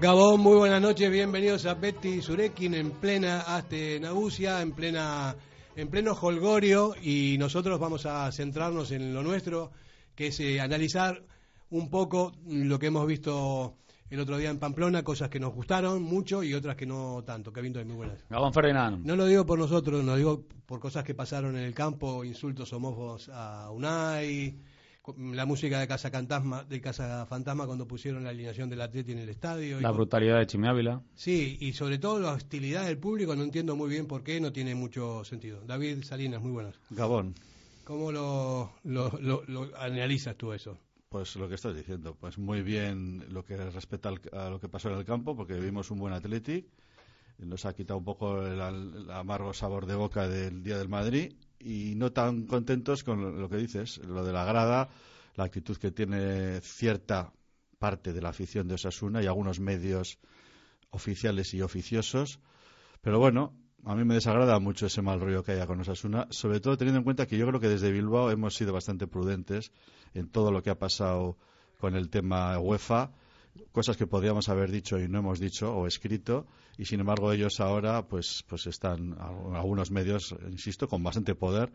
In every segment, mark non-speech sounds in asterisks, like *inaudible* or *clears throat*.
Gabón, muy buenas noches, bienvenidos a Betty Surekin en plena Aste Nagusia, en plena en pleno holgorio y nosotros vamos a centrarnos en lo nuestro, que es eh, analizar un poco lo que hemos visto el otro día en Pamplona, cosas que nos gustaron mucho y otras que no tanto. Kevin Toy, muy buenas. Gabón Ferdinand. No lo digo por nosotros, lo digo por cosas que pasaron en el campo, insultos homófobos a Unai, la música de Casa Fantasma, de Casa Fantasma cuando pusieron la alineación del Atleti en el estadio. La brutalidad de Chimi Ávila. Sí, y sobre todo la hostilidad del público, no entiendo muy bien por qué, no tiene mucho sentido. David Salinas, muy buenas. Gabón. ¿Cómo lo, lo, lo, analizas tú eso? Pues lo que estás diciendo, pues muy bien lo que respecta a lo que pasó en el campo, porque vimos un buen Atleti, nos ha quitado un poco el, el amargo sabor de boca del Día del Madrid y no tan contentos con lo que dices, lo de la grada, la actitud que tiene cierta parte de la afición de Osasuna y algunos medios oficiales y oficiosos. Pero bueno, a mí me desagrada mucho ese mal rollo que haya con Osasuna, sobre todo teniendo en cuenta que yo creo que desde Bilbao hemos sido bastante prudentes en todo lo que ha pasado con el tema UEFA cosas que podríamos haber dicho y no hemos dicho o escrito y sin embargo ellos ahora pues pues están algunos medios insisto con bastante poder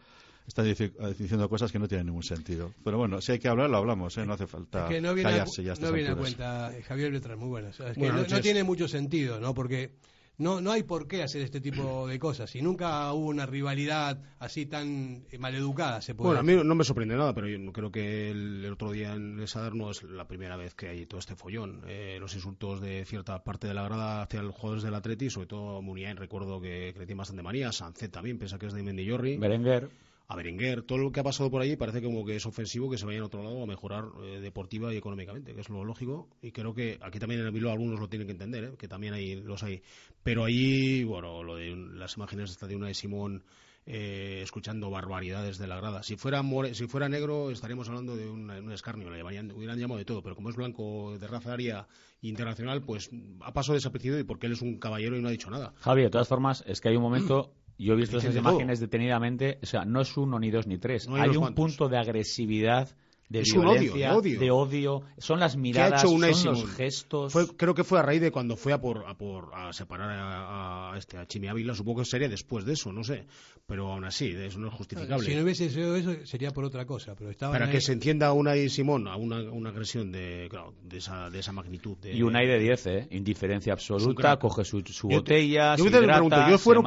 están diciendo cosas que no tienen ningún sentido. Pero bueno si hay que hablar lo hablamos ¿eh? no hace falta que no viene callarse a, ya no viene a cuenta Javier Beltrán muy buenas. No, tiene mucho sentido no porque no, no hay por qué hacer este tipo *clears throat* de cosas. Y nunca hubo una rivalidad así tan eh, maleducada, se puede Bueno, a mí no me sorprende nada, pero yo creo que el, otro día en el Sadar no es la primera vez que hay todo este follón. Eh, los insultos de cierta parte de la grada hacia los jugadores del Atleti, sobre todo Muniain, recuerdo que, que le tiene bastante manía, Sancet también, piensa que es de Mendillorri. Berenguer a Berenguer, todo lo que ha pasado por allí parece como que es ofensivo que se vaya a otro lado a mejorar eh, deportiva y económicamente, que es lo lógico. Y creo que aquí también en el Bilbao algunos lo tienen que entender, ¿eh? que también hay, los hay. Pero allí, bueno, lo de las imágenes de una de Simón eh, escuchando barbaridades de la grada. Si fuera, si fuera negro estaríamos hablando de un, escarnio, le hubieran llamado de todo, pero como es blanco de raza aria internacional, pues ha pasado desapercibido y porque él es un caballero y no ha dicho nada. Javier, de todas formas, es que hay un momento *clears throat* yo he visto esas imágenes detenidamente, o sea, no es uno, ni dos, ni tres. hay un punto de agresividad de violencia, de, odio. Son las miradas, son los gestos. creo que fue a raíz de cuando fue a por a, por, a separar a, este a Chimi Ávila. Supongo que sería después de eso, no sé. Pero aún así, eso no es justificable. Si no hubiese sido eso, sería por otra cosa. Pero Para que se entienda una y Simón a una, una agresión de, de, esa, de esa magnitud. De, y una y de 10, ¿eh? Indiferencia absoluta, coge su, su botella, yo, yo te pregunto, yo fuera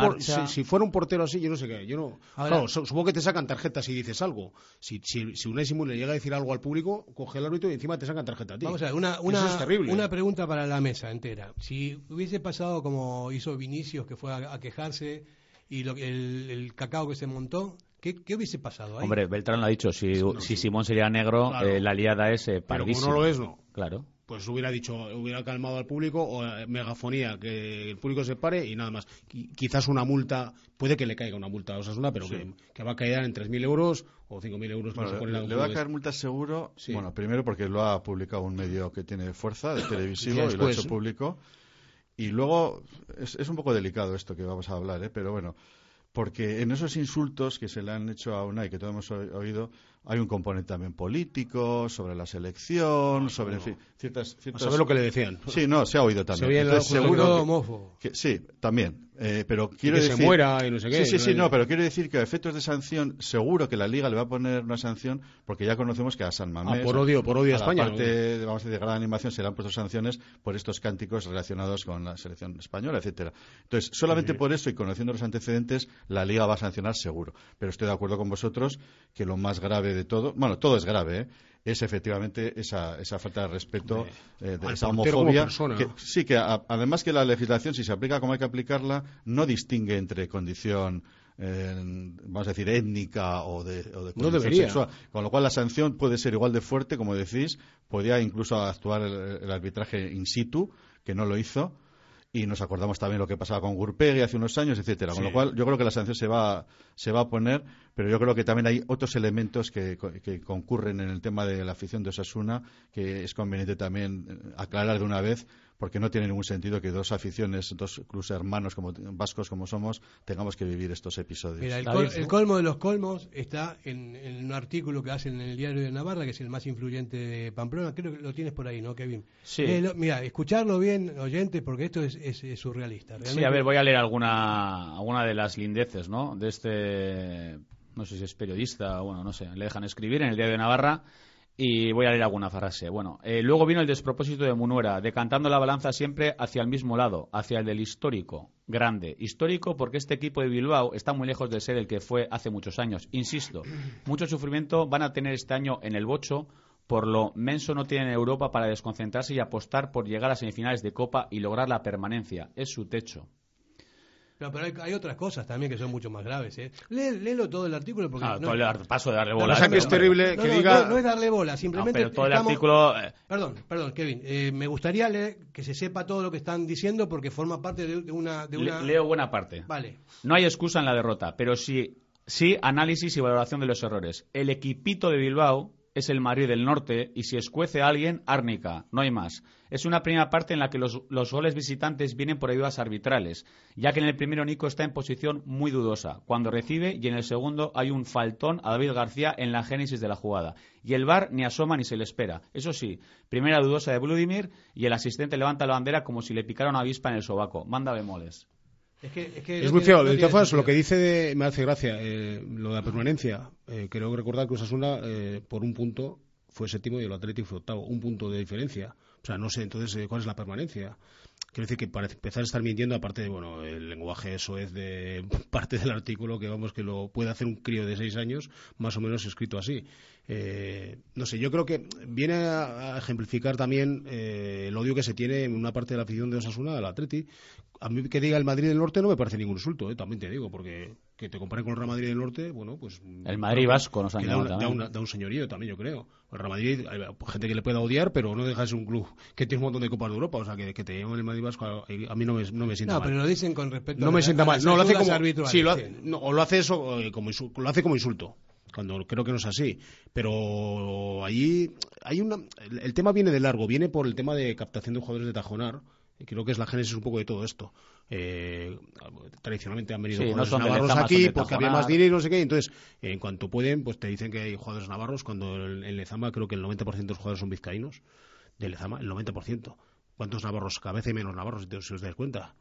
si, fuera un portero así, yo no sé qué. Yo no, claro, supongo que te sacan tarjetas si dices algo. Si, si, si y Simón le llega a decir algo al público, coge el árbitro y encima te sacan tarjeta a ti. Vamos a ver, una, una, pregunta para la mesa entera. Si hubiese pasado como hizo Vinicius, que fue a, quejarse, y lo, el, el cacao que se montó, ¿Qué, ¿Qué, hubiese pasado ahí? Hombre, Beltrán lo ha dicho, si, si Simón sería negro, eh, la liada es eh, Pero como no lo es, no. Claro pues hubiera dicho, hubiera calmado al público o eh, megafonía, que el público se pare y nada más. quizás una multa, puede que le caiga una multa a Osasuna, pero que, va a caer en 3.000 euros o 5.000 euros. le, le va a caer multa seguro, bueno, primero porque lo ha publicado un medio que tiene fuerza, de *coughs* televisivo, y lo ha hecho público. Y luego, es, es un poco delicado esto que vamos a hablar, ¿eh? pero bueno, porque en esos insultos que se le han hecho a UNAI, que todos hemos oído, hay un componente también político, sobre la selección, sobre ciertas, ciertas... lo que le decían? Sí, no, se ha oído también. Se seguro que, sí, también. Eh, pero quiero que decir... se muera y no sé qué. Sí, sí, sí, no, pero quiero decir que a efectos de sanción, seguro que la Liga le va a poner una sanción, porque ya conocemos que a San Mamés... Ah, por odio, por odio a, España. Parte, de, vamos a decir, de gran animación se le han puesto sanciones por estos cánticos relacionados con la selección española, etcétera. Entonces, solamente por eso y conociendo los antecedentes, la Liga va a sancionar seguro. Pero estoy de acuerdo con vosotros que lo más grave de todo, bueno, todo es grave, ¿eh? es efectivamente esa, esa falta de respeto, eh, de esa homofobia. sí, que además que la legislación, si se aplica como hay que aplicarla, no distingue entre condición eh, vamos a decir, étnica o de, o de sexual. Con lo cual la sanción puede ser igual de fuerte, como decís, podía incluso actuar el, arbitraje in situ, que no lo hizo. Y nos acordamos también lo que pasaba con Gurpegui hace unos años, etcétera. Con lo cual, yo creo que la sanción se va, se va a poner pero yo creo que también hay otros elementos que, que, concurren en el tema de la afición de Osasuna que es conveniente también eh, aclarar de una vez porque no tiene ningún sentido que dos aficiones, dos clubes hermanos como vascos como somos, tengamos que vivir estos episodios. Mira, el, colmo de los colmos está en, un artículo que hacen en el diario de Navarra, que es el más influyente de Pamplona. Creo que lo tienes por ahí, ¿no, Kevin? Sí. mira, escucharlo bien, oyentes, porque esto es, surrealista. Sí, a ver, voy a leer alguna, alguna de las lindeces, ¿no? De este no sé si es periodista, bueno, no sé, le dejan escribir en el Diario de Navarra y voy a leer alguna frase. Bueno, eh, luego vino el despropósito de Munuera, decantando la balanza siempre hacia el mismo lado, hacia el del histórico, grande. Histórico porque este equipo de Bilbao está muy lejos de ser el que fue hace muchos años. Insisto, mucho sufrimiento van a tener este año en el bocho, por lo menso no tienen Europa para desconcentrarse y apostar por llegar a semifinales de Copa y lograr la permanencia. Es su techo. Pero hay, otras cosas también que son mucho más graves. ¿eh? léelo todo el artículo porque ah, no, todo el paso de darle bola. que es terrible que diga... No, es darle bola, simplemente. pero todo el artículo. Eh. Perdón, perdón, Kevin. Eh, me gustaría leer que se sepa todo lo que están diciendo porque forma parte de, una, de una. leo buena parte. Vale. No hay excusa en la derrota, pero sí, sí análisis y valoración de los errores. El equipito de Bilbao es el Madrid del Norte y si escuece a alguien, árnica, no hay más. Es una primera parte en la que los, goles visitantes vienen por ayudas arbitrales, ya que en el primero Nico está en posición muy dudosa cuando recibe y en el segundo hay un faltón a David García en la génesis de la jugada. Y el VAR ni asoma ni se le espera. Eso sí, primera dudosa de Vladimir y el asistente levanta la bandera como si le picara una avispa en el sobaco. Manda bemoles. Es, muy feo. de todas lo que dice me hace gracia. Eh, lo de la permanencia. Eh, creo recordar que Osasuna, eh, por un punto, fue séptimo y el Atlético fue octavo. Un punto de diferencia. O sea, no sé entonces eh, cuál es la permanencia. Quiero decir que para empezar a estar mintiendo, aparte de, bueno, el lenguaje eso es de *laughs* parte del artículo que vamos que lo puede hacer un crío de seis años, más o menos escrito así. Eh, no sé, yo creo que viene a, ejemplificar también eh, el odio que se tiene en una parte de la afición de Osasuna al Atleti. A mí que diga el Madrid del Norte no me parece ningún insulto, eh, también te digo, porque que te comparen con el Real Madrid del Norte, bueno, pues... El Madrid vasco nos han da, da, un señorío también, yo creo. El Real Madrid, hay gente que le pueda odiar, pero no deja de ser un club que tiene un montón de Copas de Europa, o sea, que, que te llamen el Madrid vasco, a, mí no me, no me sienta mal. No, pero lo dicen con respecto no me sienta mal. No, lo hace como... Sí, lo hace, o lo hace eso, como, lo hace como insulto cuando creo que no es así. Pero allí hay una, el, tema viene de largo, viene por el tema de captación de jugadores de Tajonar. Y creo que es la génesis un poco de todo esto. Eh, tradicionalmente han venido jugadores navarros aquí porque había más dinero y no sé qué. Entonces, en cuanto pueden, pues te dicen que hay jugadores navarros. Cuando en Lezama creo que el 90% de los jugadores son vizcaínos. De Lezama, el 90%. ¿Cuántos navarros? Cada vez hay menos navarros, si os dais cuenta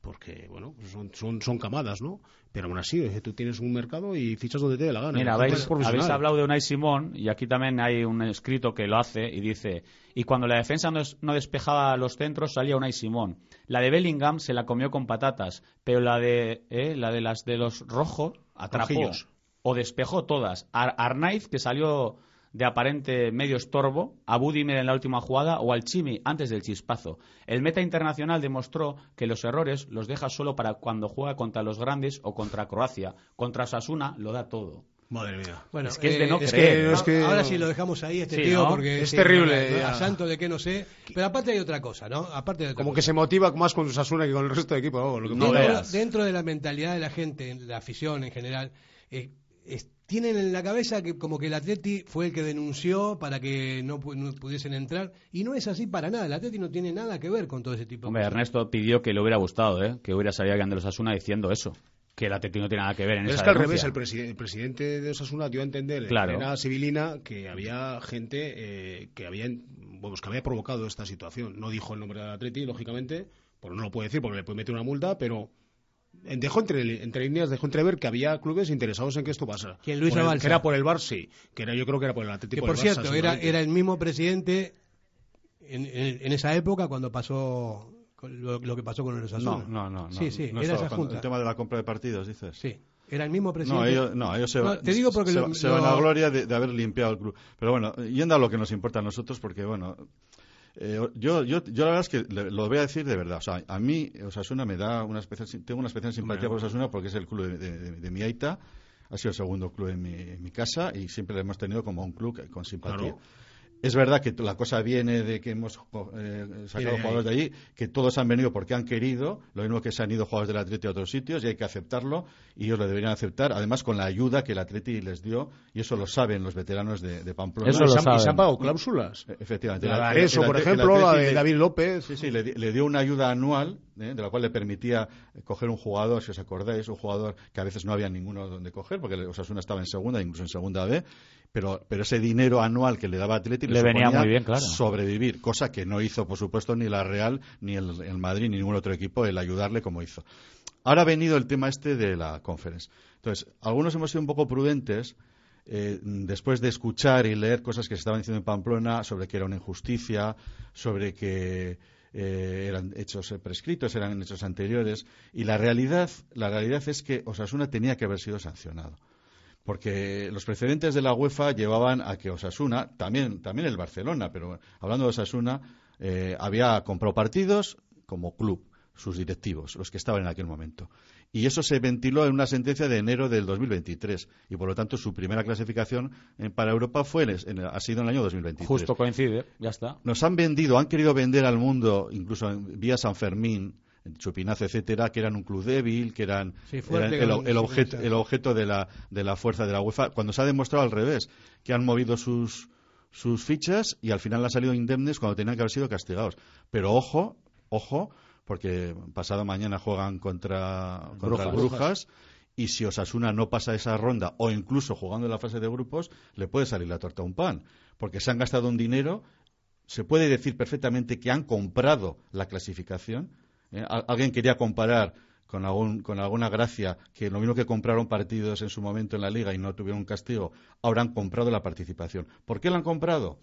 porque bueno pues son, son, son, camadas no pero aún así tú tienes un mercado y fichas donde te dé la gana mira habéis, habéis, hablado de Unai Simón y aquí también hay un escrito que lo hace y dice y cuando la defensa no, despejaba los centros salía Unai Simón. La de Bellingham se la comió con patatas pero la de eh, la de las de los rojos atrapó o despejó todas. Arnaiz que salió de aparente medio estorbo a Budimer en la última jugada o al Chimi antes del chispazo. El meta internacional demostró que los errores los deja solo para cuando juega contra los grandes o contra Croacia. Contra Sasuna lo da todo. Madre mía. Bueno, es que es de no creer. ahora sí lo dejamos ahí, este tío, porque es terrible. A, santo de que no sé. Pero aparte hay otra cosa, ¿no? Aparte Como que se motiva más con Sasuna que con el resto de equipo. dentro, de la mentalidad de la gente, la afición en general, eh, tienen en la cabeza que como que el Atleti fue el que denunció para que no, pudiesen entrar y no es así para nada. El Atleti no tiene nada que ver con todo ese tipo Hombre, de cosas. Ernesto pidió que le hubiera gustado, ¿eh? que hubiera salido los Asuna diciendo eso. Que el Atleti no tiene nada que ver en es esa Es que al revés, el, presidente de Osasuna dio a entender claro. en la civilina que había gente eh, que, había, que había provocado esta situación. No dijo el nombre del Atleti, lógicamente, porque no lo puede decir porque le puede meter una multa, pero dejó entre, entre líneas, dejó entrever que había clubes interesados en que esto pasara. ¿Quién, Luis por Que era por el Bar, sí. Que era, yo creo que era por el Atlético Que por cierto, era, era el mismo presidente en, en, esa época cuando pasó lo, que pasó con el Osasuna. No, no, no. Sí, sí, era esa junta. El tema de la compra de partidos, dices. Sí. Era el mismo presidente. No, ellos, no, ellos se, te digo porque se, se van a gloria de, de, haber limpiado el club. Pero bueno, yendo a lo que nos importa a nosotros, porque bueno, eh, yo, yo, yo la verdad es que lo voy a decir de verdad. O sea, a mí Osasuna me da una especial, tengo una especial simpatía por Osasuna porque es el club de, mi Aita. Ha sido el segundo club en mi, casa y siempre lo hemos tenido como un club con simpatía. Es verdad que la cosa viene de que hemos eh, sacado jugadores de allí, que todos han venido porque han querido, lo mismo que se han ido jugadores del Atleti a otros sitios y hay que aceptarlo y ellos lo deberían aceptar, además con la ayuda que el Atleti les dio y eso lo saben los veteranos de, Pamplona. Eso ¿Y, se han, pagado cláusulas. E, efectivamente. La, eso, por ejemplo, la de David López. Sí, sí, le, dio una ayuda anual ¿eh? de la cual le permitía coger un jugador, si os acordáis, un jugador que a veces no había ninguno donde coger, porque Osasuna estaba en segunda, incluso en segunda B, pero, pero ese dinero anual que le daba Atleti le, venía muy bien, claro. sobrevivir, cosa que no hizo, por supuesto, ni la Real, ni el, Madrid, ni ningún otro equipo, el ayudarle como hizo. Ahora ha venido el tema este de la conference. Entonces, algunos hemos sido un poco prudentes eh, después de escuchar y leer cosas que se estaban diciendo en Pamplona sobre que era una injusticia, sobre que eh, eran hechos prescritos, eran hechos anteriores, y la realidad, la realidad es que Osasuna tenía que haber sido sancionado porque los precedentes de la UEFA llevaban a que Osasuna, también, también el Barcelona, pero hablando de Osasuna, eh, había comprado partidos como club, sus directivos, los que estaban en aquel momento. Y eso se ventiló en una sentencia de enero del 2023. Y por lo tanto, su primera clasificación eh, para Europa fue ha sido en el año 2023. Justo coincide, ya está. Nos han vendido, han querido vender al mundo, incluso en, vía San Fermín, Chupinazo, etcétera, que eran un club débil, que eran, el, objeto, de la, de la fuerza de la UEFA, cuando se ha demostrado al revés, que han movido sus, sus fichas y al final han salido indemnes cuando tenían que haber sido castigados. Pero ojo, ojo, porque pasado mañana juegan contra, contra Brujas, y si Osasuna no pasa esa ronda o incluso jugando en la fase de grupos, le puede salir la torta a un pan, porque se han gastado un dinero, se puede decir perfectamente que han comprado la clasificación ¿eh? Alguien quería comparar con, alguna gracia que lo mismo que compraron partidos en su momento en la liga y no tuvieron castigo, ahora han comprado la participación. ¿Por qué la han comprado?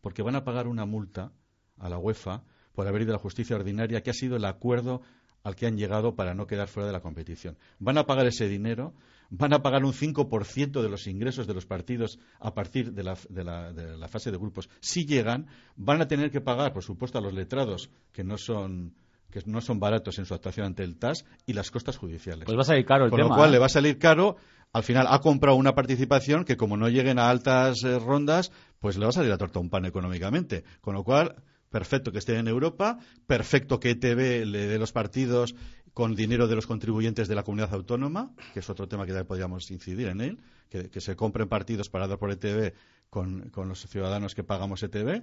Porque van a pagar una multa a la UEFA por haber ido a la justicia ordinaria, que ha sido el acuerdo al que han llegado para no quedar fuera de la competición. Van a pagar ese dinero, van a pagar un 5% de los ingresos de los partidos a partir de la, de la, fase de grupos. Si llegan, van a tener que pagar, por supuesto, a los letrados, que no son que no son baratos en su actuación ante el TAS, y las costas judiciales. Pues va a salir caro el Con lo cual le ¿eh? va a salir caro. Al final ha comprado una participación que, como no lleguen a altas eh, rondas, pues le va a salir a torta un pan económicamente. Con lo cual, perfecto que esté en Europa, perfecto que ETV le dé los partidos con dinero de los contribuyentes de la comunidad autónoma, que es otro tema que podríamos incidir en él, que, se compren partidos para dar por ETV con, con los ciudadanos que pagamos ETV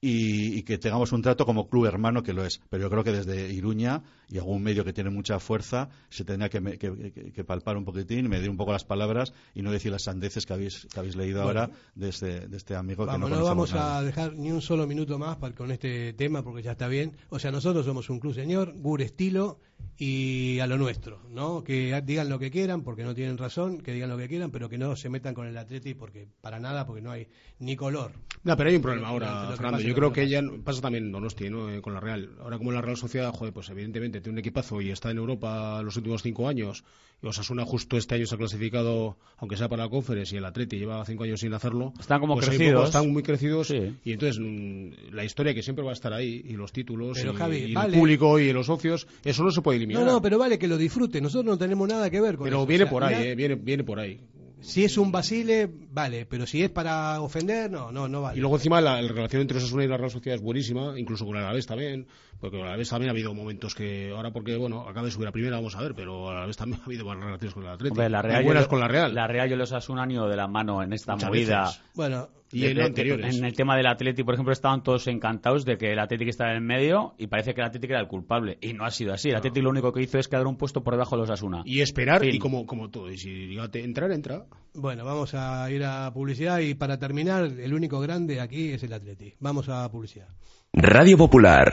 y, que tengamos un trato como club hermano que lo es. Pero yo creo que desde Iruña y algún medio que tiene mucha fuerza se tendría que, palpar un poquitín, medir un poco las palabras y no decir las sandeces que habéis, que habéis leído ahora de este, de este amigo que no No vamos a dejar ni un solo minuto más para, con este tema porque ya está bien. O sea, nosotros somos un club señor, Gur estilo y a lo nuestro, ¿no? Que digan lo que quieran porque no tienen razón, que digan lo que quieran, pero que no se metan con el Atleti porque para nada, porque no hay ni color. No, pero hay un problema ahora, Fernando. Yo creo que ella pasa también en Donosti, ¿no? Eh, con la Real. Ahora como la Real Sociedad, joder, pues evidentemente tiene un equipazo y está en Europa los últimos cinco años y Osasuna justo este año se ha clasificado, aunque sea para la Conference, y el Atleti lleva cinco años sin hacerlo. Están como pues crecidos. están muy crecidos y entonces mm, la historia que siempre va a estar ahí y los títulos y, el público y los socios, eso no se puede eliminar. No, no, pero vale que lo disfrute. Nosotros no tenemos nada que ver con pero eso. Pero viene por ahí, eh, viene, viene por ahí. Si es un Basile, vale, pero si es para ofender, no, no, no vale. Y luego encima la, relación entre Osasuna y la Real Sociedad es buenísima, incluso con el Alavés también, porque con el Alavés también ha habido momentos que, ahora porque, bueno, acaba de subir a primera, vamos a ver, pero a la vez también *laughs* ha habido buenas relaciones con el Atlético. la Real, buenas con la Real. La Real yo los Osasuna han ido de la mano en esta movida. Bueno, y en, anteriores. en el tema del Atlético, por ejemplo, estaban todos encantados de que el Atlético estaba en el medio y parece que el Atlético era el culpable. Y no ha sido así. El Atlético lo único que hizo es quedar un puesto por debajo de los Asuna. Y esperar, y como, como todo. Y si entrar, entra. Bueno, vamos a ir a publicidad y para terminar, el único grande aquí es el Atlético. Vamos a publicidad. Radio Popular,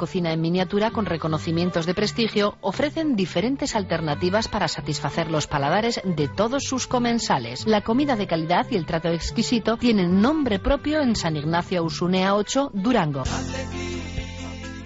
cocina en miniatura con reconocimientos de prestigio ofrecen diferentes alternativas para satisfacer los paladares de todos sus comensales. La comida de calidad y el trato exquisito tienen nombre propio en San Ignacio Usunea 8, Durango.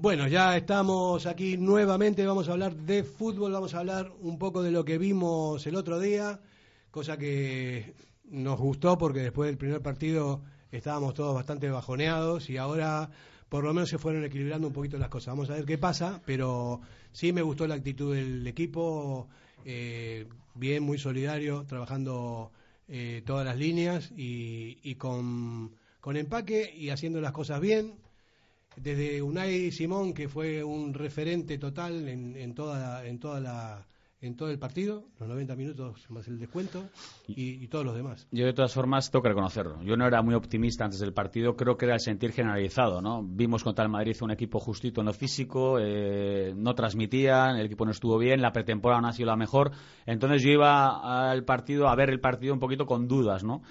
Bueno, ya estamos aquí nuevamente, vamos a hablar de fútbol, vamos a hablar un poco de lo que vimos el otro día, cosa que nos gustó porque después del primer partido estábamos todos bastante bajoneados y ahora por lo menos se fueron equilibrando un poquito las cosas. Vamos a ver qué pasa, pero sí me gustó la actitud del equipo, eh, bien, muy solidario, trabajando eh, todas las líneas y, con, con empaque y haciendo las cosas bien desde Unai Simón, que fue un referente total en, en toda, en toda la en todo el partido, los 90 minutos más el descuento y, todos los demás. Yo de todas formas tengo que reconocerlo. Yo no era muy optimista antes del partido, creo que era el sentir generalizado, ¿no? Vimos contra el Madrid un equipo justito en lo físico, eh, no transmitían, el equipo no estuvo bien, la pretemporada no ha sido la mejor, entonces yo iba al partido a ver el partido un poquito con dudas, ¿no?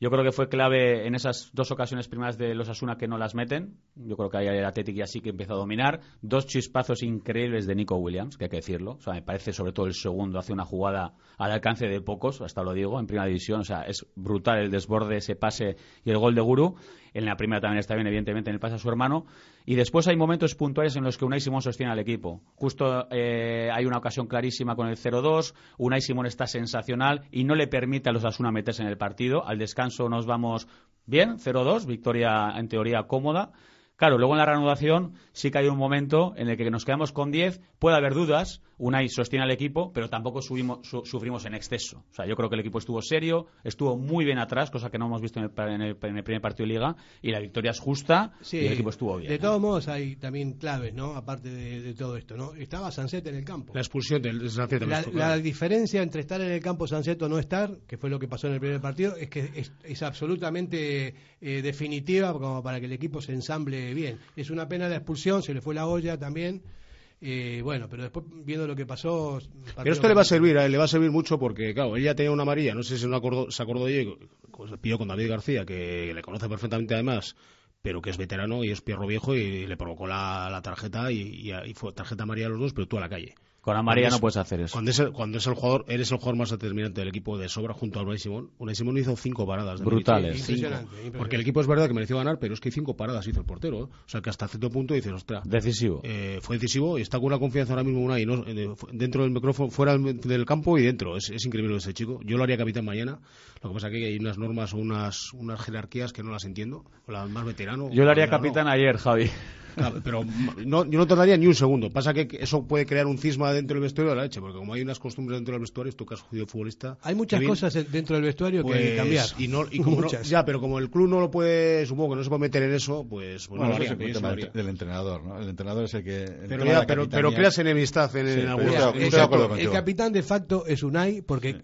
Yo creo que fue clave en esas dos ocasiones primeras de los Asuna que no las meten. Yo creo que ahí el Athletic ya sí que empezó a dominar. Dos chispazos increíbles de Nico Williams, que hay que decirlo. O sea, me parece sobre todo el segundo hace una jugada al alcance de pocos, hasta lo digo, en primera división. O sea, es brutal el desborde, ese pase y el gol de Guru. En la primera también está bien, evidentemente, en el pase a su hermano. Y después hay momentos puntuales en los que Unai Simón sostiene al equipo. Justo eh, hay una ocasión clarísima con el 0-2. Unai Simón está sensacional y no le permite a los Asuna meterse en el partido. Al descanso nos vamos bien, 0-2, victoria en teoría cómoda. Claro, luego en la reanudación sí que hay un momento en el que nos quedamos con 10, puede haber dudas, Unai sostiene al equipo, pero tampoco sufrimos en exceso. O sea, yo creo que el equipo estuvo serio, estuvo muy bien atrás, cosa que no hemos visto en el, primer partido de Liga, y la victoria es justa y el equipo estuvo bien. De todos modos hay también claves, ¿no? Aparte de, todo esto, ¿no? Estaba Sanset en el campo. La expulsión del Sanset. La, la diferencia entre estar en el campo Sanset o no estar, que fue lo que pasó en el primer partido, es que es, absolutamente eh, definitiva como para que el equipo se ensamble bien. Es una pena la expulsión, se le fue la olla también. Eh, bueno, pero después viendo lo que pasó. Pero esto le va a servir, le va a servir mucho porque, claro, él ya tenía una amarilla, no sé si no acordó, se acordó de pidió con David García, que le conoce perfectamente además, pero que es veterano y es pierro viejo y le provocó la, tarjeta y, y, fue tarjeta amarilla a los dos, pero tú a la calle. Con María no puedes hacer eso. Cuando es, el, cuando es el jugador, eres el jugador más determinante del equipo de sobra junto a Unai Simón. Unai Simón hizo cinco paradas. Brutales. Porque el equipo es verdad que mereció ganar, pero es que cinco paradas hizo el portero. O sea que hasta cierto punto dices, ostras. Decisivo. Eh, fue decisivo y está con una confianza ahora mismo Unai, ¿no? Eh, dentro del micrófono, fuera del campo y dentro. Es, increíble ese chico. Yo lo haría capitán mañana. Lo que pasa es que hay unas normas o unas, unas jerarquías que no las entiendo. O la más veterano. Yo lo haría capitán ayer, Javi. Pero no, yo no tardaría ni un segundo. Pasa que eso puede crear un cisma dentro del vestuario de la leche, porque como hay unas costumbres dentro del vestuario, tú que has jodido futbolista. Hay muchas cosas dentro del vestuario que hay que pues, cambiar. Y no, y como ya, pero como el club no lo puede, supongo que no se puede meter en eso, pues, pues bueno, no es el del entrenador, ¿no? El entrenador es el que. pero, pero, pero, creas enemistad en, en algunos. El, capitán de facto es Unai, porque.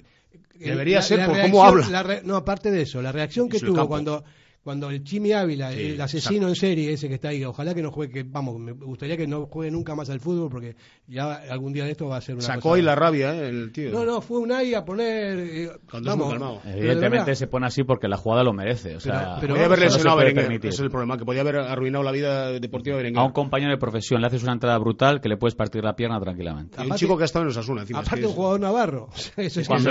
Debería ser por cómo habla. no, aparte de eso, la reacción que tuvo cuando cuando el Chimi Ávila, el asesino en serie ese que está ahí, ojalá que no juegue, que, vamos, me gustaría que no juegue nunca más al fútbol porque ya algún día de esto va a ser una Sacó y la rabia, ¿eh? el tío. No, no, fue un ahí a poner... Eh, vamos, Evidentemente se pone así porque la jugada lo merece. O sea, pero, podía haber lesionado a Berenguer, es el problema, que podía haber arruinado la vida deportiva de Berenguer. A un compañero de profesión le haces una entrada brutal que le puedes partir la pierna tranquilamente. Y un chico que ha estado en los Asuna, encima. Aparte un jugador navarro. *laughs* cuando,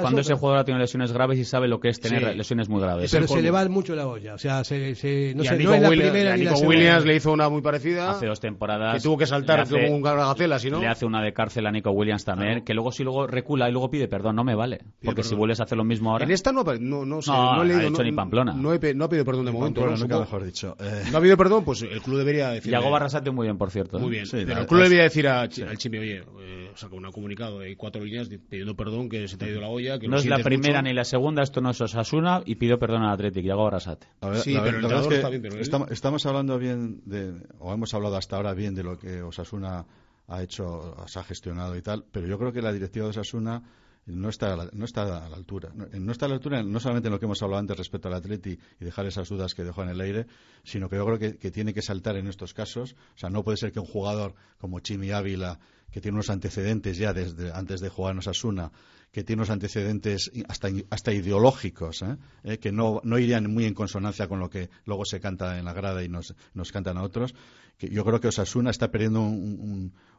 cuando ese jugador ha tenido lesiones graves y sabe lo que es tener lesiones muy graves. Pero se le va mucho la olla, o sea, se no sé, no es la primera ni la Williams le hizo una muy parecida. Hace dos temporadas. Que tuvo que saltar como un gacela, si no. Le hace una de cárcel a Nico Williams también, que luego si luego recula y luego pide perdón, no me vale. Porque si vuelves a hacer lo mismo ahora. En esta no, no, no, sé, no, no, he leído, hecho ni Pamplona. No, he, no ha pedido perdón de momento. no, nunca mejor dicho. Eh. No ha pedido perdón, pues el club debería decir. Yago Barrasate muy bien, por cierto. Muy bien. pero el club debería decir al Chimi, oye, eh, saca un comunicado de cuatro líneas pidiendo perdón que se te ha ido la olla. Que no es la primera ni la segunda, esto no es Osasuna y pidió perdón al Atlético, Yago Barrasate. Sí, pero el está bien, pero estamos, hablando bien de, o hemos hablado hasta ahora bien de lo que Osasuna ha hecho, se ha gestionado y tal, pero yo creo que la directiva de Osasuna no está, a la, no está a la altura. No, está a la altura no solamente en lo que hemos hablado antes respecto al Atleti y dejar esas dudas que dejó en el aire, sino que yo creo que, que, tiene que saltar en estos casos. O sea, no puede ser que un jugador como Chimi Ávila, que tiene unos antecedentes ya desde antes de jugar en Osasuna, que tiene unos antecedentes hasta, hasta ideológicos, ¿eh? Eh, que no, no, irían muy en consonancia con lo que luego se canta en la grada y nos, nos cantan a otros. Que yo creo que Osasuna está perdiendo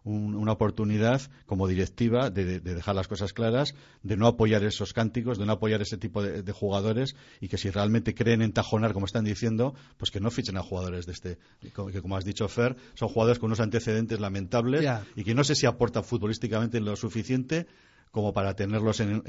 una oportunidad como directiva de, dejar las cosas claras, de no apoyar esos cánticos, de no apoyar ese tipo de, jugadores y que si realmente creen entajonar, como están diciendo, pues que no fichen a jugadores de este, que como has dicho Fer, son jugadores con unos antecedentes lamentables y que no sé si aportan futbolísticamente lo suficiente como para tenerlos en,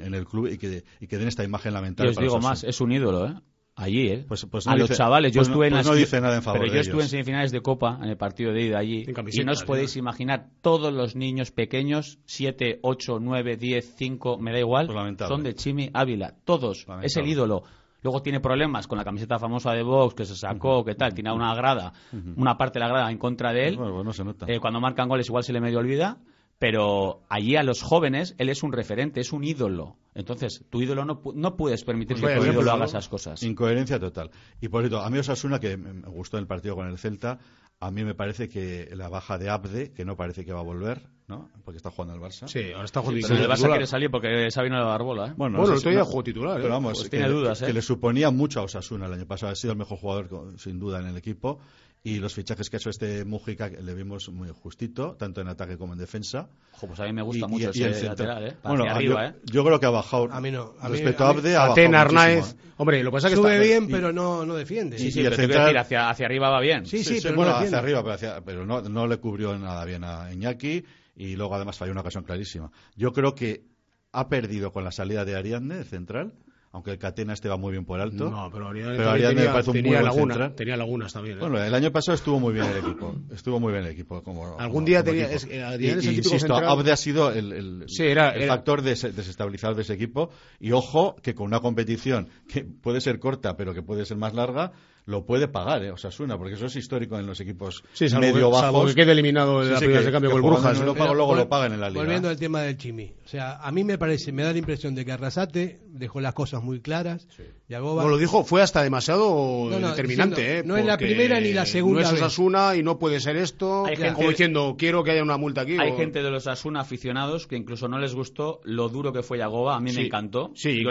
el club y que, y que, den esta imagen lamentable. Y os digo más, es un ídolo, ¿eh? Allí, ¿eh? Pues, pues a los chavales. Yo pues estuve en pues no dice nada en favor Pero yo estuve en semifinales de Copa, en el partido de ida allí. Y no os podéis imaginar, todos los niños pequeños, 7, 8, 9, 10, 5, me da igual, son de Chimi Ávila. Todos. Es el ídolo. Luego tiene problemas con la camiseta famosa de Vox que se sacó, que tal, tiene una grada, una parte de la grada en contra de él. Bueno, se nota. Eh, cuando marcan goles igual se le medio olvida pero allí a los jóvenes él es un referente, es un ídolo. Entonces, tu ídolo no, no puedes permitir pues que tu ídolo haga esas cosas. Incoherencia total. Y por cierto, a mí Osasuna, que me gustó en el partido con el Celta, a mí me parece que la baja de Abde, que no parece que va a volver, ¿no? Porque está jugando el Barça. Sí, ahora está jugando Pero el Barça quiere salir porque Sabino la barbola, ¿eh? Bueno, bueno estoy a juego titular, ¿eh? Pero vamos, pues tiene dudas, ¿eh? que le suponía mucho a Osasuna el año pasado. Ha sido el mejor jugador, sin duda, en el equipo y los fichajes que ha hecho este Mujica le vimos muy justito, tanto en ataque como en defensa. pues a mí me gusta mucho ese lateral, ¿eh? Bueno, arriba, yo, ¿eh? yo, creo que ha bajado. A mí no. A respecto a, Abde, ha bajado Arnaez. Hombre, lo que pasa es que Sube bien, pero no, no defiende. Sí, sí, pero te decir, hacia, hacia arriba va bien. Sí, sí, pero bueno, hacia arriba, pero, hacia, pero no, no le cubrió nada bien a Iñaki y luego además falló una ocasión clarísima. Yo creo que ha perdido con la salida de Ariadne, central, aunque el Catena este va muy bien por alto. No, pero Ariadne, parece un tenía, laguna, tenía lagunas también. ¿eh? Bueno, el año pasado estuvo muy bien el equipo. Estuvo muy bien el equipo. Como, Algún día tenía. Es, y, insisto, Abde ha sido el, el, el factor desestabilizador de ese equipo. Y ojo, que con una competición que puede ser corta, pero que puede ser más larga, lo puede pagar, ¿eh? o sea, suena, porque eso es histórico en los equipos sí, medio bajos. Salvo que quede eliminado de la sí, de cambio con el Brujas. lo pago, luego lo pagan en la liga. Volviendo al tema del Chimi. O sea, a mí me parece, me da la impresión de que Arrasate dejó las cosas muy claras. Sí. No, lo dijo, fue hasta demasiado determinante, ¿eh? No es la primera ni la segunda. No es Asuna y no puede ser esto. Hay gente, como diciendo, quiero que haya una multa aquí. Hay gente de los Asuna aficionados que incluso no les gustó lo duro que fue Yagoba. A mí me encantó. Sí,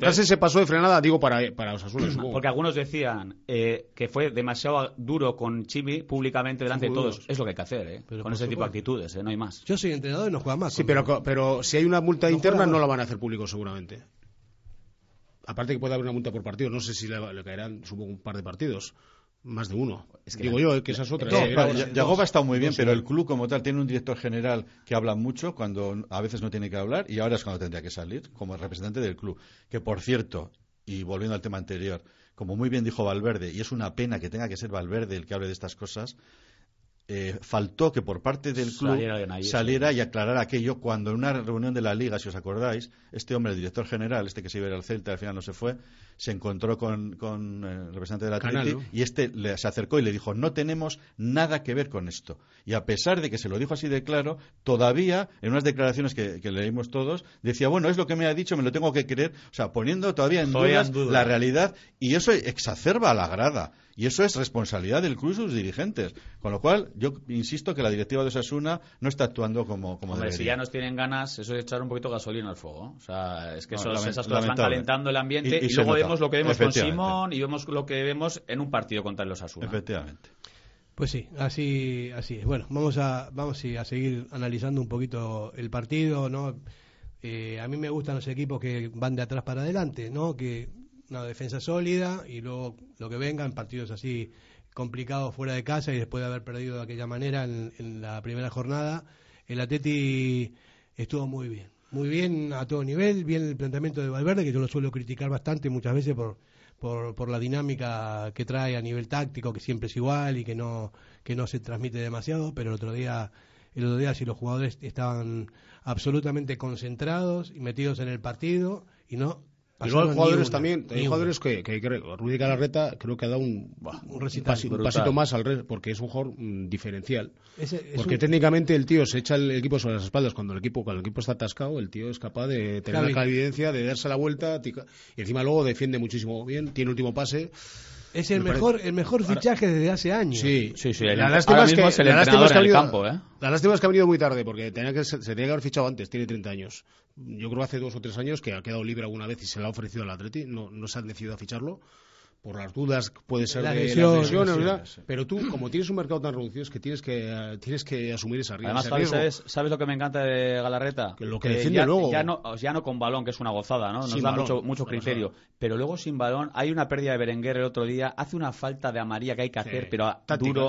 casi se pasó de frenada, digo, para, para Osasuna. *clears throat* Porque algunos decían eh, que fue demasiado duro con Chimi públicamente delante de todos. Es lo que hay que hacer, ¿eh? con ese tipo de actitudes, ¿eh? no hay más. Yo soy entrenador y no juega más. Sí, pero, pero si hay una multa interna no la van a hacer público seguramente aparte que puede haber una multa por partido, no sé si le, caerán, supongo, un par de partidos. Más de uno. Digo yo, eh, que esa es otra. Yagoba está muy bien, pero el club como tal tiene un director general que habla mucho cuando a veces no tiene que hablar y ahora es cuando tendría que salir como representante del club. Que por cierto, y volviendo al tema anterior, como muy bien dijo Valverde, y es una pena que tenga que ser Valverde el que hable de estas cosas, eh, faltó que por parte del club saliera, y aclarara aquello cuando en una reunión de la liga, si os acordáis, este hombre, el director general, este que se iba al Celta, al final no se fue, se encontró con, con eh, el representante de la Atleti y este le, se acercó y le dijo no tenemos nada que ver con esto. Y a pesar de que se lo dijo así de claro, todavía en unas declaraciones que, leímos todos decía bueno es lo que me ha dicho, me lo tengo que creer, o sea poniendo todavía en duda la realidad y eso exacerba la grada. Y eso es responsabilidad del club y sus dirigentes. Con lo cual, yo insisto que la directiva de Osasuna no está actuando como, como Hombre, si ya nos tienen ganas, eso es echar un poquito de gasolina al fuego. O sea, es que esas cosas van calentando el ambiente y, luego vemos lo que vemos con Simón y vemos lo que vemos en un partido contra los Osasuna. Efectivamente. Pues sí, así, así es. Bueno, vamos a, vamos a seguir analizando un poquito el partido, ¿no? Eh, a mí me gustan los equipos que van de atrás para adelante, ¿no? Que una defensa sólida y luego lo que venga en partidos así complicados fuera de casa y después de haber perdido de aquella manera en, la primera jornada, el Atleti estuvo muy bien. Muy bien a todo nivel, bien el planteamiento de Valverde, que yo lo suelo criticar bastante muchas veces por, por, la dinámica que trae a nivel táctico, que siempre es igual y que no, que no se transmite demasiado, pero el otro día, el otro día si los jugadores estaban absolutamente concentrados y metidos en el partido y no hay jugadores también, hay jugadores que, que, que Rudy Galarreta creo que ha dado un, pasito, más al porque es un jugador mm, diferencial. porque técnicamente el tío se echa el equipo sobre las espaldas cuando el equipo cuando el equipo está atascado, el tío es capaz de tener la evidencia, de darse la vuelta y encima luego defiende muchísimo bien, tiene último pase. Es el mejor, el mejor fichaje desde hace años. Sí, sí, sí. La lástima es que, es el la lástima es que ha venido, campo, ¿eh? La lástima es que ha venido muy tarde, porque tenía que, se, tenía que haber fichado antes, tiene 30 años. Yo creo que hace dos o tres años que ha quedado libre alguna vez y se le ha ofrecido al Atleti, no, no se han decidido a ficharlo por las dudas puede ser de lesiones, pero tú como tienes un mercado tan reducido es que tienes que tienes que asumir esa riesgo. Además, ¿sabes, ¿sabes, lo que me encanta de Galarreta? Que lo que, defiende ya, luego. ya no, ya no con balón que es una gozada, ¿no? Nos da mucho, mucho criterio, pero luego sin balón hay una pérdida de Berenguer el otro día, hace una falta de amarilla que hay que hacer, pero duro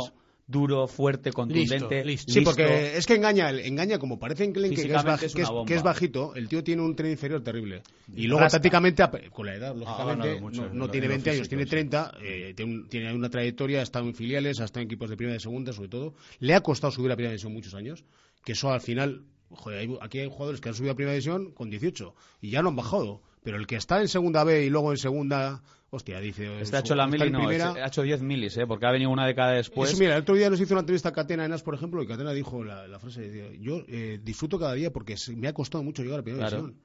duro, fuerte, contundente. Sí, porque es que engaña, engaña como parece en que, es, que, es, bajito, el tío tiene un tren inferior terrible. Y luego tácticamente, con la edad, lógicamente, no, tiene 20 años, tiene 30, eh, tiene, una trayectoria, ha estado en filiales, ha estado en equipos de primera y segunda, sobre todo. Le ha costado subir a primera división muchos años, que eso al final, joder, aquí hay jugadores que han subido a primera división con 18 y ya no han bajado. Pero el que está en segunda B y luego en segunda Hostia, dice. Está hecho la mili, no, ha hecho 10 milis, ¿eh? porque ha venido una década después. mira, el otro día nos hizo una entrevista a Catena Enas, por ejemplo, y Catena dijo la, frase: Yo eh, disfruto cada día porque me ha costado mucho llegar a la primera división.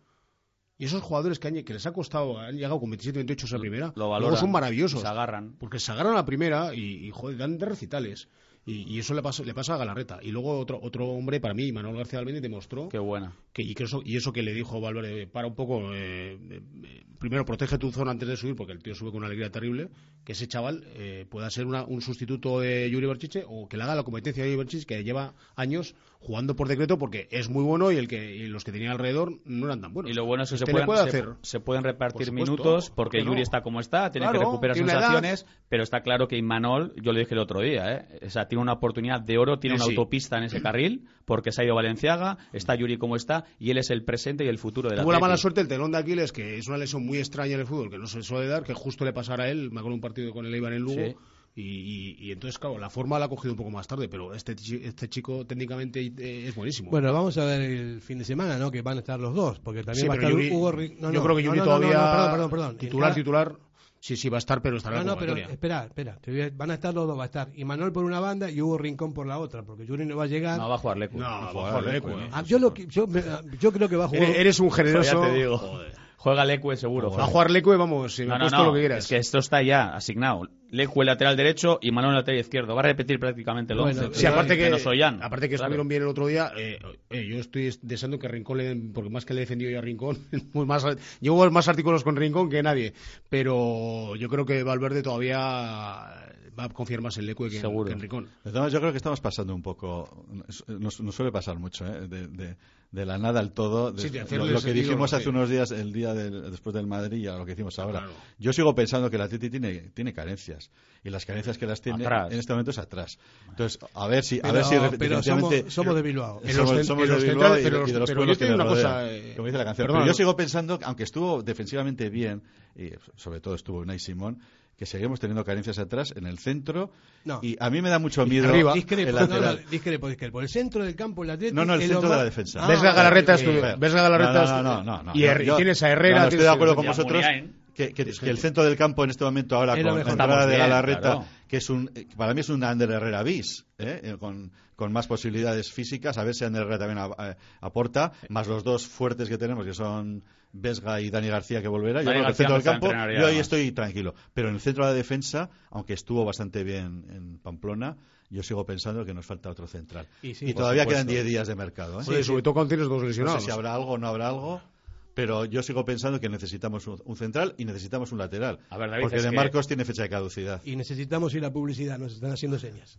Y esos jugadores que, que les ha costado, han llegado con 27, 28 a la primera, luego son maravillosos. Se agarran. Porque se agarran a la primera y, y joder, dan de recitales. Y, eso le pasa, le pasa a Galarreta. Y luego otro, otro hombre, para mí, Manuel García Almeida, demostró. Qué buena. Que, y, que eso, y eso que le dijo Valverde, para un poco, eh, eh, primero protege tu zona antes de subir, porque el tío sube con una alegría terrible, que ese chaval eh, pueda ser un sustituto de Yuri Berchiche o que le haga la competencia de Yuri Berchiche, que lleva años jugando por decreto porque es muy bueno y el que los que tenía alrededor no eran tan buenos. Y lo bueno es que se este pueden, se, pueden repartir minutos porque Yuri está como está, tiene que recuperar sensaciones, pero está claro que Imanol, yo le dije el otro día, ¿eh? o sea, tiene una oportunidad de oro, tiene una autopista en ese carril porque se ha ido Valenciaga, está Yuri como está y él es el presente y el futuro de la Tuvo la mala suerte el telón de Aquiles, que es una lesión muy extraña en el fútbol, que no se suele dar, que justo le pasara a él, me acuerdo un partido con el Eibar en Lugo. Y, entonces, claro, la forma la ha cogido un poco más tarde, pero este, este chico técnicamente eh, es buenísimo. Bueno, vamos a ver el fin de semana, ¿no? Que van a estar los dos, porque también va a estar Hugo no, Yo creo que Yuri todavía. perdón, perdón, perdón. Titular, titular. Sí, sí, va a estar, pero estará No, no, pero espera, espera. Van a estar los dos, va a estar y Manuel por una banda y Hugo Rincón por la otra, porque Yuri no va a llegar. No, va a jugar Lecu. No, va a jugar Lecu. Ah, yo, lo, yo, yo, creo que va a jugar. Eres un generoso. Ya te digo. Joder. Juega Leque seguro. a jugar Leque, vamos, si me no, no, lo que quieras. Es que esto está ya asignado. Leque lateral derecho y Manuel lateral izquierdo. Va a repetir prácticamente el bueno, Sí, aparte que, aparte que estuvieron bien el otro día, eh, eh, yo estoy deseando que Rincón le porque más que le he defendido yo a Rincón, *laughs* más, llevo más artículos con Rincón que nadie. Pero yo creo que Valverde todavía va a confiar más en Leque que, que, en Rincón. Yo creo que estamos pasando un poco, nos, suele pasar mucho, ¿eh? de de la nada al todo. lo, que dijimos hace unos días, el día después del Madrid, y a lo que hicimos ahora. Yo sigo pensando que la Titi tiene, tiene carencias. Y las carencias que las tiene en este momento es atrás. Entonces, a ver si. a ver si pero somos, de Bilbao. Somos, de Bilbao y, de los pueblos que nos rodean, eh, como dice la canción. Pero yo sigo pensando, aunque estuvo defensivamente bien, y sobre todo estuvo Unai Simón, que seguimos teniendo carencias atrás en el centro y a mí me da mucho miedo Arriba. Discrepo, no, no, discrepo, discrepo. Por el centro del campo el Atlético No, no, el centro de la defensa. ves la Galarreta, ves la Galarreta no, no, no, y, tienes a Herrera, no, estoy de acuerdo con vosotros que, que, el centro del campo en este momento ahora con la entrada de Galarreta que es un para mí es un Ander Herrera bis ¿eh? Eh, con, con, más posibilidades físicas a ver si Ander Herrera también aporta más los dos fuertes que tenemos que son Vesga y Dani García que volverá. Yo creo que el centro del campo, yo ahí estoy tranquilo. Pero en el centro de la defensa, aunque estuvo bastante bien en Pamplona, yo sigo pensando que nos falta otro central. Y, todavía quedan 10 días de mercado. ¿eh? sobre todo cuando tienes dos lesionados. No sé si habrá algo o no habrá algo. Pero yo sigo pensando que necesitamos un, central y necesitamos un lateral. porque de Marcos tiene fecha de caducidad. Y necesitamos ir a publicidad, nos están haciendo señas.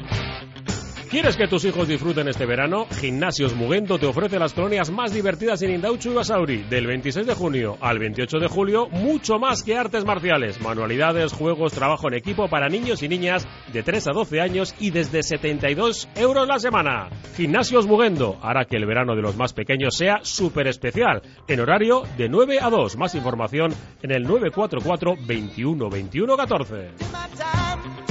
¿Quieres que tus hijos disfruten este verano? Gimnasios Mugento te ofrece las colonias más divertidas en Indauchu y Basauri. Del 26 de junio al 28 de julio, mucho más que artes marciales, manualidades, juegos, trabajo en equipo para niños y niñas de 3 a 12 años y desde 72 euros la semana. Gimnasios Mugendo hará que el verano de los más pequeños sea súper especial, en horario de 9 a 2. Más información en el 944 21 21 14.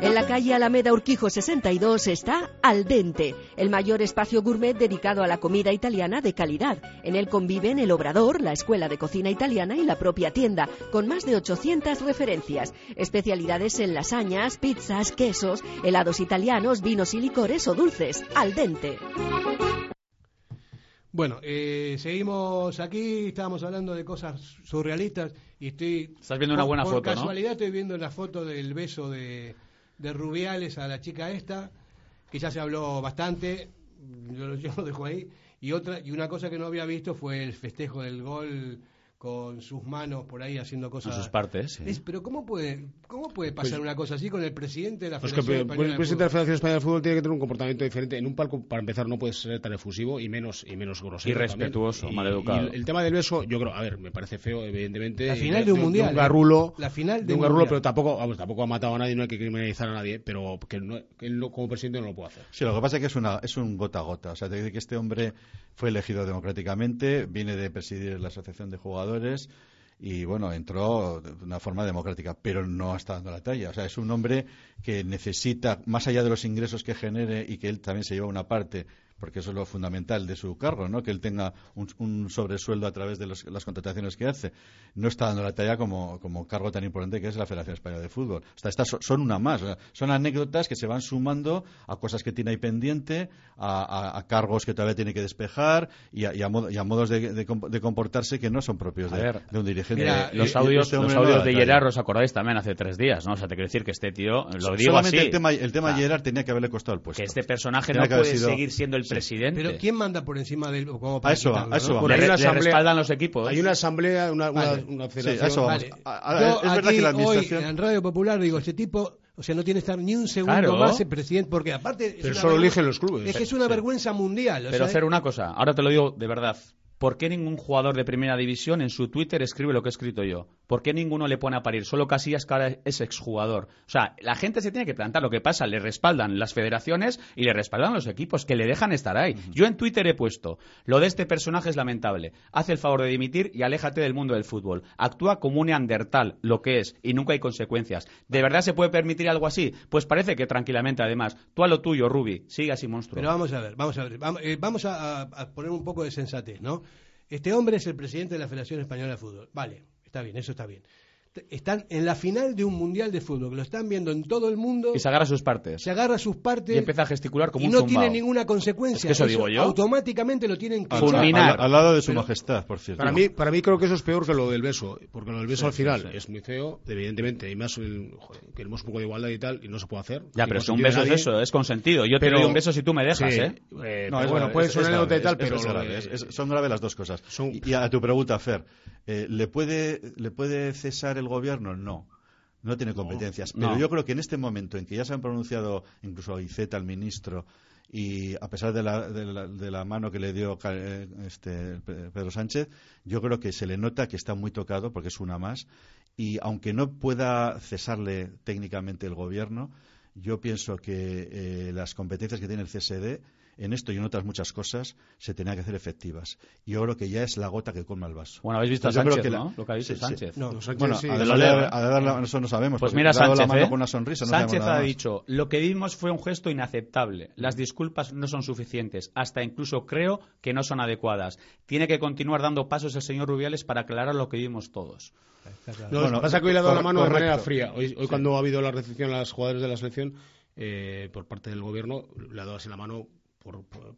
En la calle Alameda Urquijo 62 está Al Dente, el mayor espacio gourmet dedicado a la comida italiana de calidad. En él conviven el Obrador, la Escuela de Cocina Italiana y la propia tienda, con más de 800 referencias. Especialidades en lasañas, pizzas, quesos, helados italianos, vinos y licores o dulces. Al Dente. Bueno, eh, seguimos aquí, estábamos hablando de cosas surrealistas y estoy... Estás viendo una buena por foto, casualidad estoy viendo la foto del beso de de Rubiales a la chica esta, que ya se habló bastante, yo, lo dejo ahí, y otra y una cosa que no había visto fue el festejo del gol con sus manos por ahí haciendo cosas. sus partes. pero ¿cómo puede, cómo puede pasar pues una cosa así con el presidente de la pues Federación Española El presidente de la Federación Española de Fútbol tiene que tener un comportamiento diferente. En un palco, para empezar, no puede ser tan efusivo y menos y menos grosero. Y respetuoso, mal educado. el, tema del beso, yo creo, a ver, me parece feo, evidentemente. La final de un mundial. De un garrulo. La final de, un, garrulo, pero tampoco, vamos, tampoco ha matado a nadie, no hay que criminalizar a nadie, pero que, no, él como presidente no lo puede hacer. Sí, lo que pasa es que es, una, es un gota a gota. O sea, te dice que este hombre fue elegido democráticamente, viene de presidir la Asociación de Jugadores y bueno, entró de una forma democrática, pero no está dando la talla. O sea, es un hombre que necesita, más allá de los ingresos que genere y que él también se lleva una parte porque eso es lo fundamental de su cargo, ¿no? que él tenga un, sobresueldo a través de las contrataciones que hace. No está dando la talla como, como, cargo tan importante que es la Federación Española de Fútbol. O estas son una más. Son anécdotas que se van sumando a cosas que tiene ahí pendiente, a, cargos que todavía tiene que despejar y a, modos de, comportarse que no son propios de, un dirigente. los audios, este los audios de Gerard, ¿os acordáis también hace tres días? ¿no? O sea, te quiero decir que este tío, lo digo Solamente así. El tema, el tema Gerard tenía que haberle costado el puesto. Que este personaje no puede seguir siendo el presidente. Pero ¿quién manda por encima del como a eso va, a eso va. hay una asamblea, respaldan los equipos. Hay una asamblea, una, una, federación. eso vale. Yo es verdad que la administración... hoy en Radio Popular digo, este tipo o sea, no tiene que estar ni un segundo más el presidente, porque aparte... Pero solo eligen los clubes. Es que es una vergüenza mundial. Pero hacer una cosa, ahora te lo digo de verdad, ¿Por qué ningún jugador de primera división en su Twitter escribe lo que he escrito yo? ¿Por qué ninguno le pone a parir? Solo Casillas que ahora es exjugador. O sea, la gente se tiene que plantar lo que pasa. Le respaldan las federaciones y le respaldan los equipos que le dejan estar ahí. Yo en Twitter he puesto, lo de este personaje es lamentable. Hace el favor de dimitir y aléjate del mundo del fútbol. Actúa como un neandertal, lo que es, y nunca hay consecuencias. ¿De verdad se puede permitir algo así? Pues parece que tranquilamente, además. Tú a lo tuyo, Rubi. Sigue así, monstruo. Pero vamos a ver, vamos a ver. Vamos, eh, a poner un poco de sensatez, ¿no? Este hombre es el presidente de la Federación Española de Fútbol. Vale, está bien, eso está bien están en la final de un mundial de fútbol, que lo están viendo en todo el mundo. Y se agarra sus partes. Se agarra sus partes. Y empieza a gesticular como y no tiene ninguna consecuencia. eso, digo yo. Automáticamente lo tienen que fulminar. Al, lado de su majestad, por cierto. Para mí, para mí creo que eso es peor que lo del beso, porque lo del beso al final es muy feo, evidentemente, y más queremos un poco de igualdad y tal, y no se puede hacer. Ya, pero es un beso es eso, es consentido. Yo te doy un beso si tú me dejas, ¿eh? ¿eh? No, es bueno, puede ser anécdota y tal, pero son graves las dos cosas. Y a tu pregunta, Fer, eh, ¿le puede le puede cesar el gobierno? No no tiene competencias. Pero yo creo que en este momento en que ya se han pronunciado incluso Iceta, el ministro, y a pesar de la, de la, mano que le dio eh, este, Pedro Sánchez, yo creo que se le nota que está muy tocado porque es una más. Y aunque no pueda cesarle técnicamente el gobierno, yo pienso que eh, las competencias que tiene el CSD en esto y en otras muchas cosas se tenía que hacer efectivas. Y yo creo que ya es la gota que colma el vaso. Bueno, habéis visto a Sánchez, ¿no? Lo que ha dicho Sánchez. No, bueno, a, eso no sabemos. Pues mira, Sánchez, ¿eh? una sonrisa, Sánchez ha dicho, lo que vimos fue un gesto inaceptable. Las disculpas no son suficientes. Hasta incluso creo que no son adecuadas. Tiene que continuar dando pasos el señor Rubiales para aclarar lo que vimos todos. No, bueno, pasa que hoy le ha dado la mano de manera fría. Hoy, hoy cuando ha habido la recepción a los jugadores de la selección eh, por parte del gobierno, le ha dado así la mano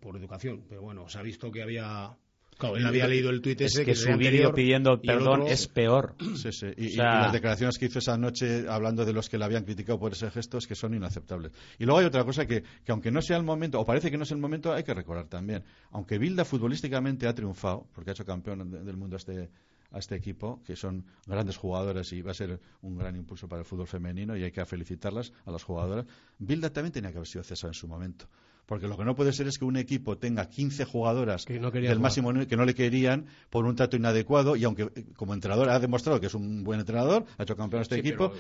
por, educación. Pero bueno, se ha visto que había Claro, él había leído el tuit ese que, su vídeo pidiendo perdón es peor. Sí, sí. Y, las declaraciones que hizo esa noche hablando de los que le habían criticado por ese gesto es que son inaceptables. Y luego hay otra cosa que, que, aunque no sea el momento, o parece que no es el momento, hay que recordar también. Aunque Bilda futbolísticamente ha triunfado, porque ha hecho campeón del mundo a este, a este equipo, que son grandes jugadoras y va a ser un gran impulso para el fútbol femenino y hay que felicitarlas a las jugadoras. Bilda también tenía que haber sido cesado en su momento. Porque lo que no puede ser es que un equipo tenga 15 jugadoras del máximo que no le querían por un trato inadecuado y aunque eh, como entrenador ha demostrado que es un buen entrenador, ha hecho campeón a este equipo,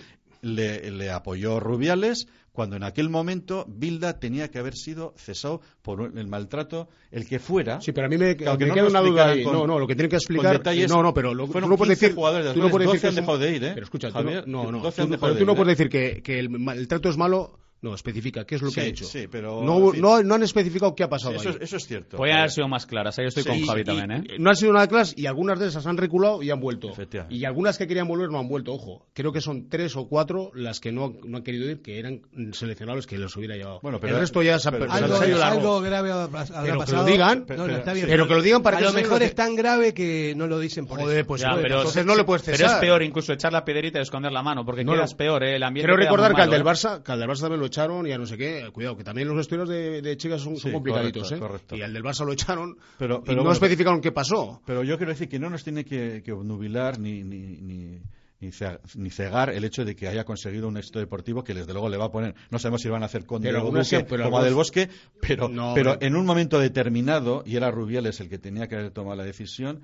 le, apoyó Rubiales cuando en aquel momento Bilda tenía que haber sido cesado por el maltrato, el que fuera. Sí, pero a mí me, queda una duda ahí. no, no, lo que tiene que explicar. no, no, pero lo, tú no puedes decir. Jugadores tú no puedes decir que han dejado de ir, ¿eh? Pero escucha, no, no, tú, no puedes decir que, que el trato es malo no, especifica qué es lo que ha hecho. Sí, pero, no, no, no, han especificado qué ha pasado eso, ahí. Eso es cierto. Puede haber sido más claras, ahí estoy con Javi también. ¿eh? No han sido nada claras y algunas de esas han reculado y han vuelto. Y algunas que querían volver no han vuelto, ojo. Creo que son tres o cuatro las que no, no han querido ir, que eran seleccionables que los hubiera llevado. Bueno, pero el resto ya se ha algo, algo grave habrá pero pasado. Que lo digan, pero, está bien, pero que lo digan para a lo mejor es tan grave que no lo dicen por Joder, eso. Pues, pero, entonces no le puedes cesar. Pero es peor incluso echar la piedrita y esconder la mano, porque no, es peor, ¿eh? el ambiente Quiero recordar que al del Barça, que al del Barça también lo echaron y ya no sé qué cuidado, que también los vestuarios de, chicas son, complicaditos, ¿eh? Y al del Barça lo echaron pero, y no especificaron qué pasó. Pero yo quiero decir que no nos tiene que, que obnubilar ni, ni, ni ni, cegar el hecho de que haya conseguido un éxito deportivo que desde luego le va a poner, no sabemos si van a hacer con pero como del Bosque, pero, pero en un momento determinado, y era Rubiales el que tenía que haber tomado la decisión,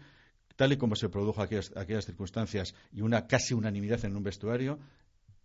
tal y como se produjo aquellas, aquellas circunstancias y una casi unanimidad en un vestuario,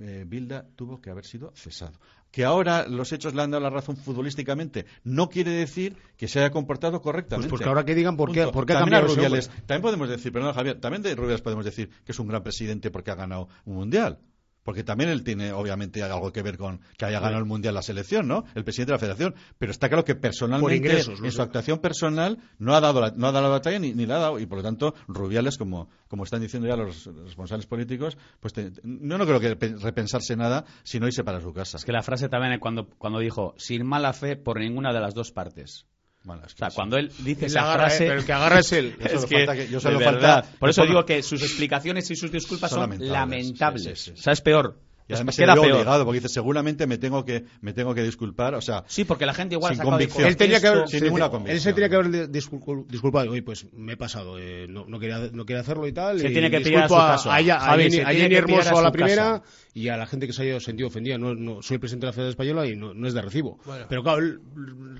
eh, Bilda tuvo que haber sido cesado. Que ahora los hechos le han dado la razón futbolísticamente no quiere decir que se haya comportado correctamente. Pues, porque ahora que digan por qué, por qué también Rubiales, También podemos decir, perdón Javier, también de Rubiales podemos decir que es un gran presidente porque ha ganado un mundial. Porque también él tiene, obviamente, algo que ver con que haya ganado el Mundial la selección, ¿no? El presidente de la federación. Pero está claro que personalmente, en su actuación personal, no ha dado la, no ha dado la batalla ni, ni la ha dado. Y por lo tanto, Rubiales, como, como están diciendo ya los responsables políticos, pues no, no creo que repensarse nada, sino irse para su casa. Es que la frase también es cuando, cuando dijo, sin mala fe por ninguna de las dos partes o sea, cuando él dice esa frase... pero el que agarra es él. *laughs* es que, yo verdad. Por eso digo que sus explicaciones y sus disculpas son, lamentables. O sea, es peor. Y además queda peor. obligado, porque dice, seguramente me tengo que me tengo que disculpar, o sea... Sí, porque la gente igual sin convicción. Él tenía que haber, sin ninguna convicción. Él se tenía que haber disculpado. Oye, pues me he pasado, eh, no, no, quería, no quería hacerlo y tal. Se y tiene que pedir a su caso. A, a, Jenny, Hermoso a, la primera y a la gente que se haya sentido ofendida. No, no soy presidente de la Federación Española y no, no es de recibo. Pero claro, él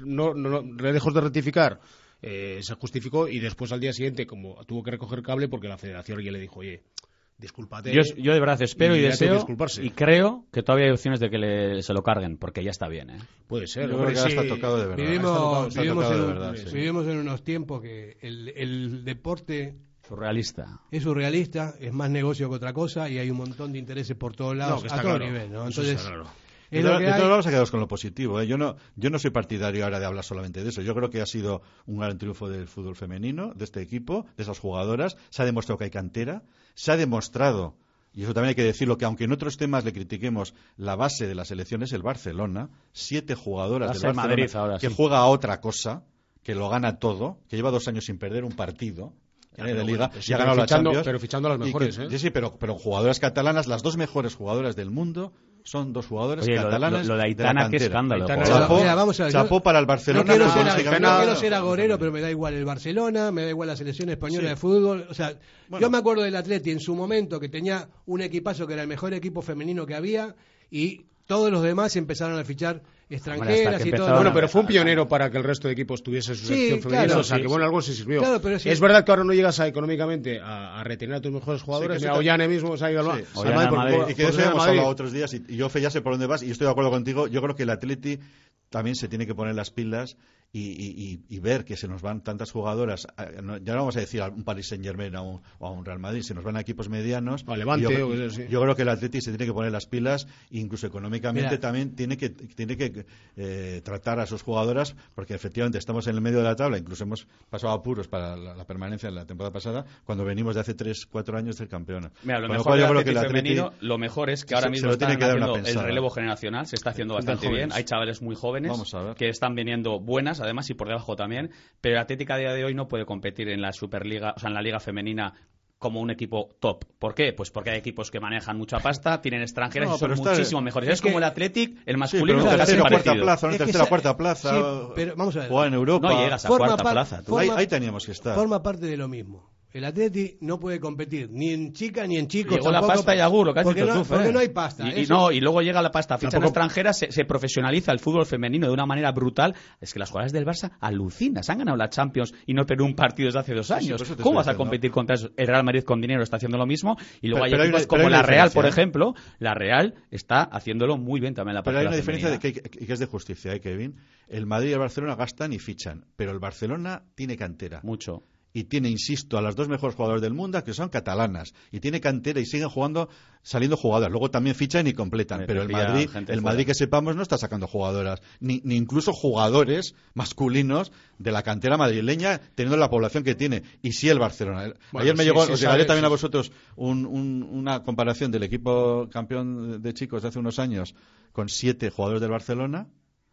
no, no, lejos de rectificar eh, se justificó y después al día siguiente, como tuvo que recoger cable porque la federación ya le dijo, oye, discúlpate. Yo, yo de verdad espero y, deseo y creo que todavía hay opciones de que se lo carguen, porque ya está bien. ¿eh? Puede ser. Yo creo que está tocado de verdad. Vivimos, en, unos tiempos que el, deporte surrealista. Es surrealista, es más negocio que otra cosa y hay un montón de intereses por todos lados a todo nivel. ¿no? Entonces, de, todos vamos a quedaros con lo positivo. ¿eh? Yo, no, yo no soy partidario ahora de hablar solamente de eso. Yo creo que ha sido un gran triunfo del fútbol femenino, de este equipo, de esas jugadoras. Se ha demostrado que hay cantera. Se ha demostrado, y eso también hay que decirlo, que aunque en otros temas le critiquemos, la base de la selección es el Barcelona. Siete jugadoras del Barcelona que juega a otra cosa, que lo gana todo, que lleva dos años sin perder un partido. ¿eh? de liga y ha ganado la Champions pero fichando a las mejores ¿eh? sí, sí pero, pero jugadoras catalanas las dos mejores jugadoras del mundo son dos jugadores catalanes. Lo, de Aitana, qué escándalo. chapó, para el Barcelona. No quiero, ser, agorero, pero me da igual el Barcelona, me da igual la selección española de fútbol. O sea, yo me acuerdo del Atleti en su momento que tenía un equipazo que era el mejor equipo femenino que había y todos los demás empezaron a fichar extranjeras y todo. Bueno, pero fue un pionero para que el resto de equipos tuviese su selección femenina, o sea que bueno, algo se sirvió. es verdad que ahora no llegas a, económicamente a, retener a tus mejores jugadores, a Ollane mismo se ha ido al Y que de eso hemos hablado otros días y, yo fe ya sé por dónde vas y estoy de acuerdo contigo. Yo creo que el Atleti también se tiene que poner las pilas y, ver que se nos van tantas jugadoras, ya no vamos a decir a un Paris Saint Germain o a un Real Madrid, se nos van a equipos medianos. yo, creo que el Atleti se tiene que poner las pilas, incluso económicamente también tiene que, tiene que eh, tratar a sus jugadoras, porque efectivamente estamos en el medio de la tabla, incluso hemos pasado apuros para la, permanencia en la temporada pasada, cuando venimos de hace 3, 4 años del campeón. lo, mejor lo mejor es que ahora mismo están haciendo el relevo generacional, se está haciendo bastante bien, hay chavales muy jóvenes que están viniendo buenas además, y por debajo también. Pero el Atlético a día de hoy no puede competir en la Superliga, o sea, en la Liga Femenina como un equipo top. ¿Por qué? Pues porque hay equipos que manejan mucha pasta, tienen extranjeras y son muchísimo mejores. Es, como el Athletic, el masculino sí, pero tercera, cuarta plaza, tercera, cuarta plaza. pero vamos a ver. en Europa. No llegas a cuarta plaza. ahí, teníamos que estar. Forma parte de lo mismo. El Atleti no puede competir ni en chica ni en chicos. Llegó la pasta y agur, casi porque, no, porque no hay pasta. Y, no, y luego llega la pasta. Ficha extranjera, se, se, profesionaliza el fútbol femenino de una manera brutal. Es que las jugadoras del Barça alucinan. Se han ganado la Champions y no perdido un partido desde hace dos años. ¿Cómo vas a competir contra eso? El Real Madrid con dinero está haciendo lo mismo. Y luego hay equipos como la Real, por ejemplo. La Real está haciéndolo muy bien también la Pero hay una diferencia de que, que, es de justicia, ¿eh, Kevin? El Madrid y el Barcelona gastan y fichan. Pero el Barcelona tiene cantera. Mucho y tiene, insisto, a las dos mejores jugadoras del mundo, que son catalanas, y tiene cantera y siguen jugando, saliendo jugadoras. Luego también fichan y completan, pero el Madrid, el Madrid que sepamos no está sacando jugadoras, ni, ni, incluso jugadores masculinos de la cantera madrileña, teniendo la población que tiene. Y sí el Barcelona. Ayer me llegó, os llegaré también a vosotros una comparación del equipo campeón de chicos de hace unos años con siete jugadores del Barcelona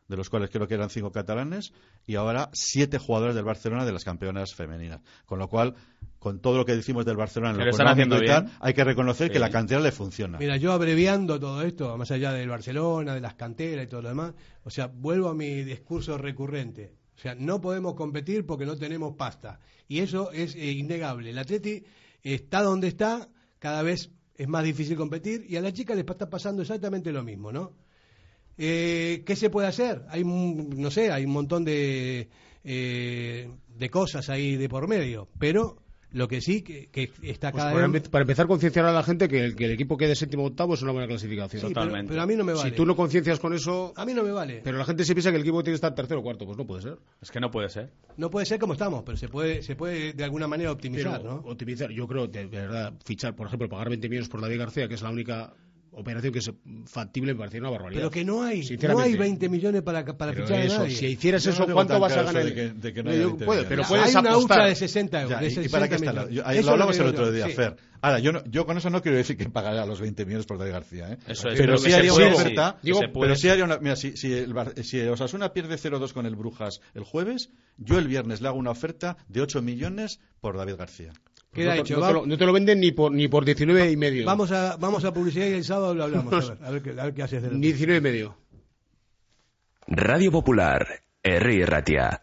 de los cuales creo que eran cinco catalanes, y ahora siete jugadores del Barcelona de las campeonas femeninas. Con lo cual, con todo lo que decimos del Barcelona en lo económico y tal, hay que reconocer que la cantera le funciona. Mira, yo abreviando todo esto, más allá del Barcelona, de las canteras y todo lo demás, o sea, vuelvo a mi discurso recurrente. O sea, no podemos competir porque no tenemos pasta. Y eso es eh, innegable. El Atleti está donde está, cada vez es más difícil competir y a la chica le está pasando exactamente lo mismo, ¿no? Eh, ¿Qué se puede hacer? Hay, no sé, hay un montón de, eh, de cosas ahí de por medio, pero lo que sí que, está pues cada vez... Para empezar a concienciar a la gente que el, que el equipo quede séptimo octavo es una buena clasificación. Totalmente. Pero, a mí no me vale. Si tú no conciencias con eso... A mí no me vale. Pero la gente se piensa que el equipo tiene que estar tercero o cuarto. Pues no puede ser. Es que no puede ser. No puede ser como estamos, pero se puede se puede de alguna manera optimizar, ¿no? Optimizar. Yo creo, de verdad, fichar, por ejemplo, pagar 20 millones por David García, que es la única operación que es factible me parecía una barbaridad. Pero que no hay, no hay 20 millones para, para fichar a nadie. Si hicieras eso, ¿cuánto vas a ganar? De que, no hay puede, pero puedes hay una hucha de 60 euros. ¿Y, para qué está? lo hablamos el otro día, Fer. Ahora, yo, yo con eso no quiero decir que pagaré a los 20 millones por David García. ¿eh? Eso es, pero, sí haría una oferta. Pero sí haría una. Mira, si, si, el, si Osasuna pierde 0-2 con el Brujas el jueves, yo el viernes le hago una oferta de 8 millones por David García. Queda no, hecho. No, te lo, no, te lo, venden ni por, ni por 19 y medio. Vamos a, vamos a publicidad y el sábado lo hablamos. A ver, a ver, qué, haces. 19 y medio. Radio Popular, R. Ratia.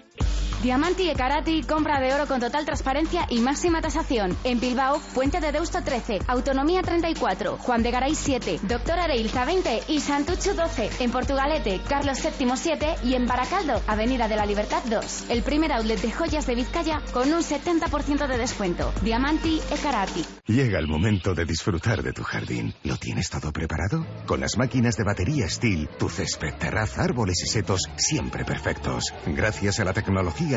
Diamanti e Karati, compra de oro con total transparencia y máxima tasación. En Bilbao, Puente de Deusto 13, Autonomía 34, Juan de Garay 7, Doctor Areilza 20 y Santucho 12. En Portugalete, Carlos VII 7 y en Baracaldo, Avenida de la Libertad 2. El primer outlet de joyas de Vizcaya con un 70% de descuento. Diamanti e Karati. Llega el momento de disfrutar de tu jardín. ¿Lo tienes todo preparado? Con las máquinas de batería Steel, tu césped, terraza, árboles y setos siempre perfectos. Gracias a la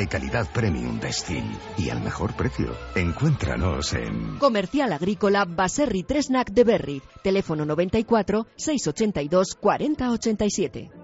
y calidad premium de Steel. Y al mejor precio. Encuéntranos en... Comercial Agrícola Baserri Tresnac de Berry. Teléfono 94 682 4087.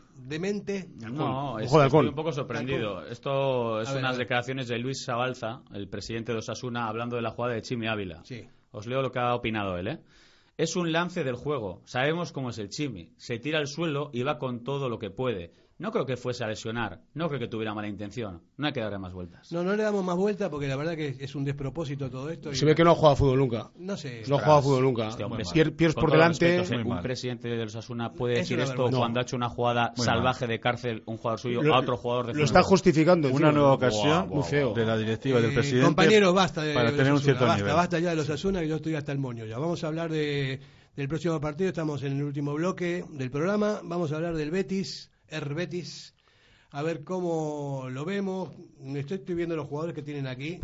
mente. No, estoy un poco sorprendido. Esto es unas declaraciones de Luis Sabalza, el presidente de Osasuna, hablando de la jugada de Chimi Ávila. Os leo lo que ha opinado él. ¿eh? Es un lance del juego. Sabemos cómo es el Chimi. Se tira al suelo y va con todo lo que puede. No creo que fuese a lesionar, no creo que tuviera mala intención. No hay que darle más vueltas. No, no le damos más vueltas porque la verdad que es un despropósito todo esto. Se ve que no ha jugado fútbol nunca. No sé. No ha jugado fútbol nunca. Este Piers por delante. un presidente de los Asuna puede decir esto cuando ha hecho una jugada salvaje de cárcel un jugador suyo a otro jugador de Lo está justificando. Una nueva ocasión de la directiva del eh, presidente. Compañero, basta de para tener un cierto basta, nivel. Basta ya de los Asuna que yo estoy hasta el moño ya. Vamos a hablar de, del próximo partido. Estamos en el último bloque del programa. Vamos a hablar del Betis, el Betis a ver cómo lo vemos. Estoy, estoy viendo los jugadores que tienen aquí.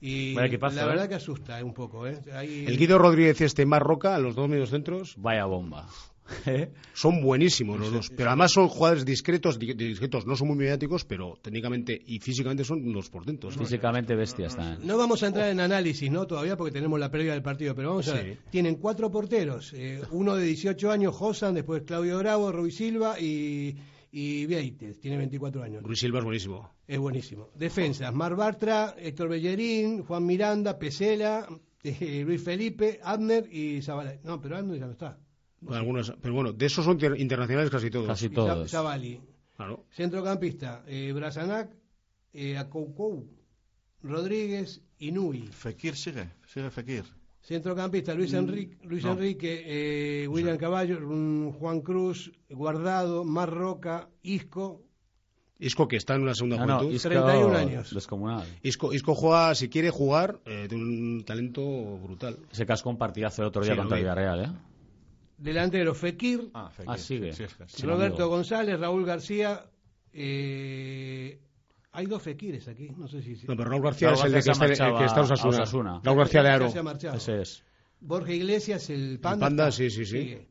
Y la ¿eh? verdad que asusta un poco. ¿eh? El Guido Rodríguez y este Marroca, los dos medios centros. Vaya bomba. *laughs* son buenísimos los dos, pero además son jugadores discretos, discretos, no son muy mediáticos, pero técnicamente y físicamente son unos portentos. Físicamente bestias también. No vamos a entrar en análisis, ¿no? Todavía porque tenemos la previa del partido, pero vamos a ver. Tienen cuatro porteros, eh, *laughs* uno de 18 años, Josan, después Claudio Bravo, Rui Silva y y Vieites, tiene 24 años. Luis Silva es buenísimo. Es buenísimo. Defensas, Mar Bartra, Héctor Bellerín, Juan Miranda, Pesela, *laughs* eh, Luis Felipe, Abner y Zabalay. No, pero Abner ya no está. Algunos, pero bueno, de esos son internacionales casi todos. Casi todos. Zabali. Claro. Centrocampista, eh, Brasanac, eh, Acoucou, Rodríguez y Nui. Fekir sigue, sigue Fekir. Centrocampista, Luis Enrique, Luis Enrique eh, William Caballo, Juan Cruz, Guardado, Marroca, Isco. Isco que está en una segunda no, juventud. 31 años. Descomunal. Isco, Isco juega, si quiere jugar, eh, tiene un talento brutal. Se cascó un partidazo el otro día contra Villarreal, ¿eh? Delantero Fekir. Ah, Fekir. Ah, sigue. Roberto González, Raúl García, eh, hay dos Fekires aquí, no sé si... No, pero Raúl García es el de que, está, el que está Osasuna. Osasuna. Raúl García de Aro. Ese es. Borja Iglesias, el Panda. El Panda, sí, sí, sí. Sigue.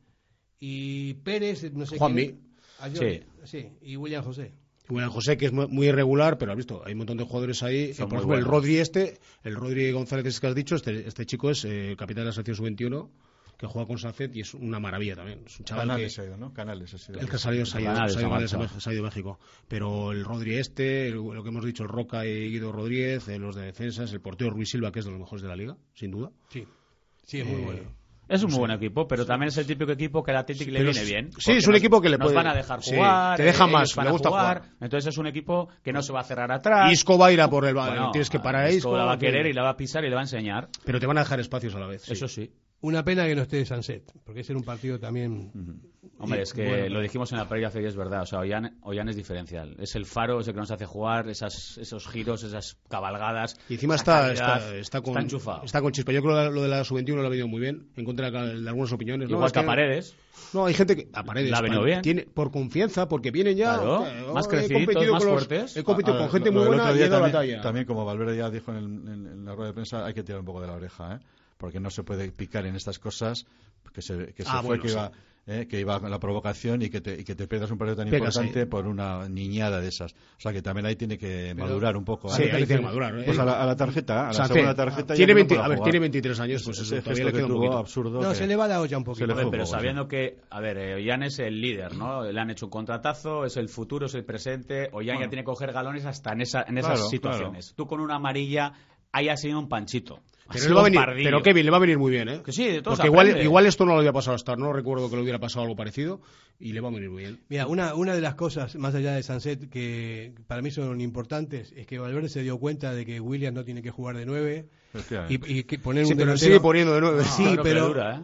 Y Pérez, no sé Juanmi. quién. Sí. sí. Y William José. William José, que es muy irregular, pero has visto, hay un montón de jugadores ahí. Por ejemplo, el Rodri este, el Rodri González que has dicho, este, este chico es eh, capitán de la selección sub-21 que juega con Safet y es una maravilla también. Es un chaval Canales que, ha ido, ¿no? Canales ha sido. El que ha salido, se ha ido, de México. Pero el Rodri este, lo que hemos dicho, el Roca y Guido Rodríguez, eh, los de defensas, el portero Ruiz Silva, que es de los mejores de la liga, sin duda. Sí, sí, es muy eh, bueno. Es un muy buen equipo, pero también es el típico equipo que al Atlético le viene bien. Sí, es un equipo que le puede... van a dejar jugar. te deja más, le gusta jugar. Entonces es un equipo que no se va a cerrar atrás. Isco va a ir a por el tienes que parar a Isco. la va a querer y la va a pisar y le va a enseñar. Pero te van a dejar espacios a la vez. Eso sí. Una pena que no esté de Sanset, porque ese era un partido también. Hombre, es que lo dijimos en la previa hace es verdad. O sea, Ollán, es diferencial. Es el faro, es el que nos hace jugar, esas, esos giros, esas cabalgadas. Y encima está, está, con, está, con chispa. Yo creo que lo de la sub-21 lo ha venido muy bien, en contra de, algunas opiniones. Igual que a Paredes. No, hay gente que. A Paredes. La ha venido bien. Tiene, por confianza, porque vienen ya. más crecidos, más fuertes. He competido con gente muy buena y he dado batalla. También, como Valverde ya dijo en, en la rueda de prensa, hay que tirar un poco de la oreja, ¿eh? Porque no se puede picar en estas cosas que se, que se ah, fue que iba eh, que iba con la provocación y que te, y que te pierdas un partido tan importante por una niñada de esas. O sea que también ahí tiene que madurar un poco. Sí, ¿eh? ahí tiene que madurar. ¿eh? Pues a la, tarjeta, a la segunda tarjeta. Tiene, 20, a ver, tiene 23 años, pues eso todavía le queda un poquito. absurdo. No, se le va la olla un poquito. pero sabiendo que, a ver, Ollán es el líder, ¿no? Le han hecho un contratazo, es el futuro, es el presente. Ollán ya tiene que coger galones hasta en, esa, en esas situaciones. Tú con una amarilla haya sido un panchito. Pero, va a pero Kevin le va a venir muy bien, ¿eh? Que sí, Porque igual, igual, esto no lo había pasado hasta, no recuerdo que le hubiera pasado algo parecido y le va a venir muy bien. Mira, una, una de las cosas, más allá de Sanset, que para mí son importantes, es que Valverde se dio cuenta de que Williams no tiene que jugar de nueve y, y que poner un pero sigue poniendo de nueve. sí, pero, ¿eh?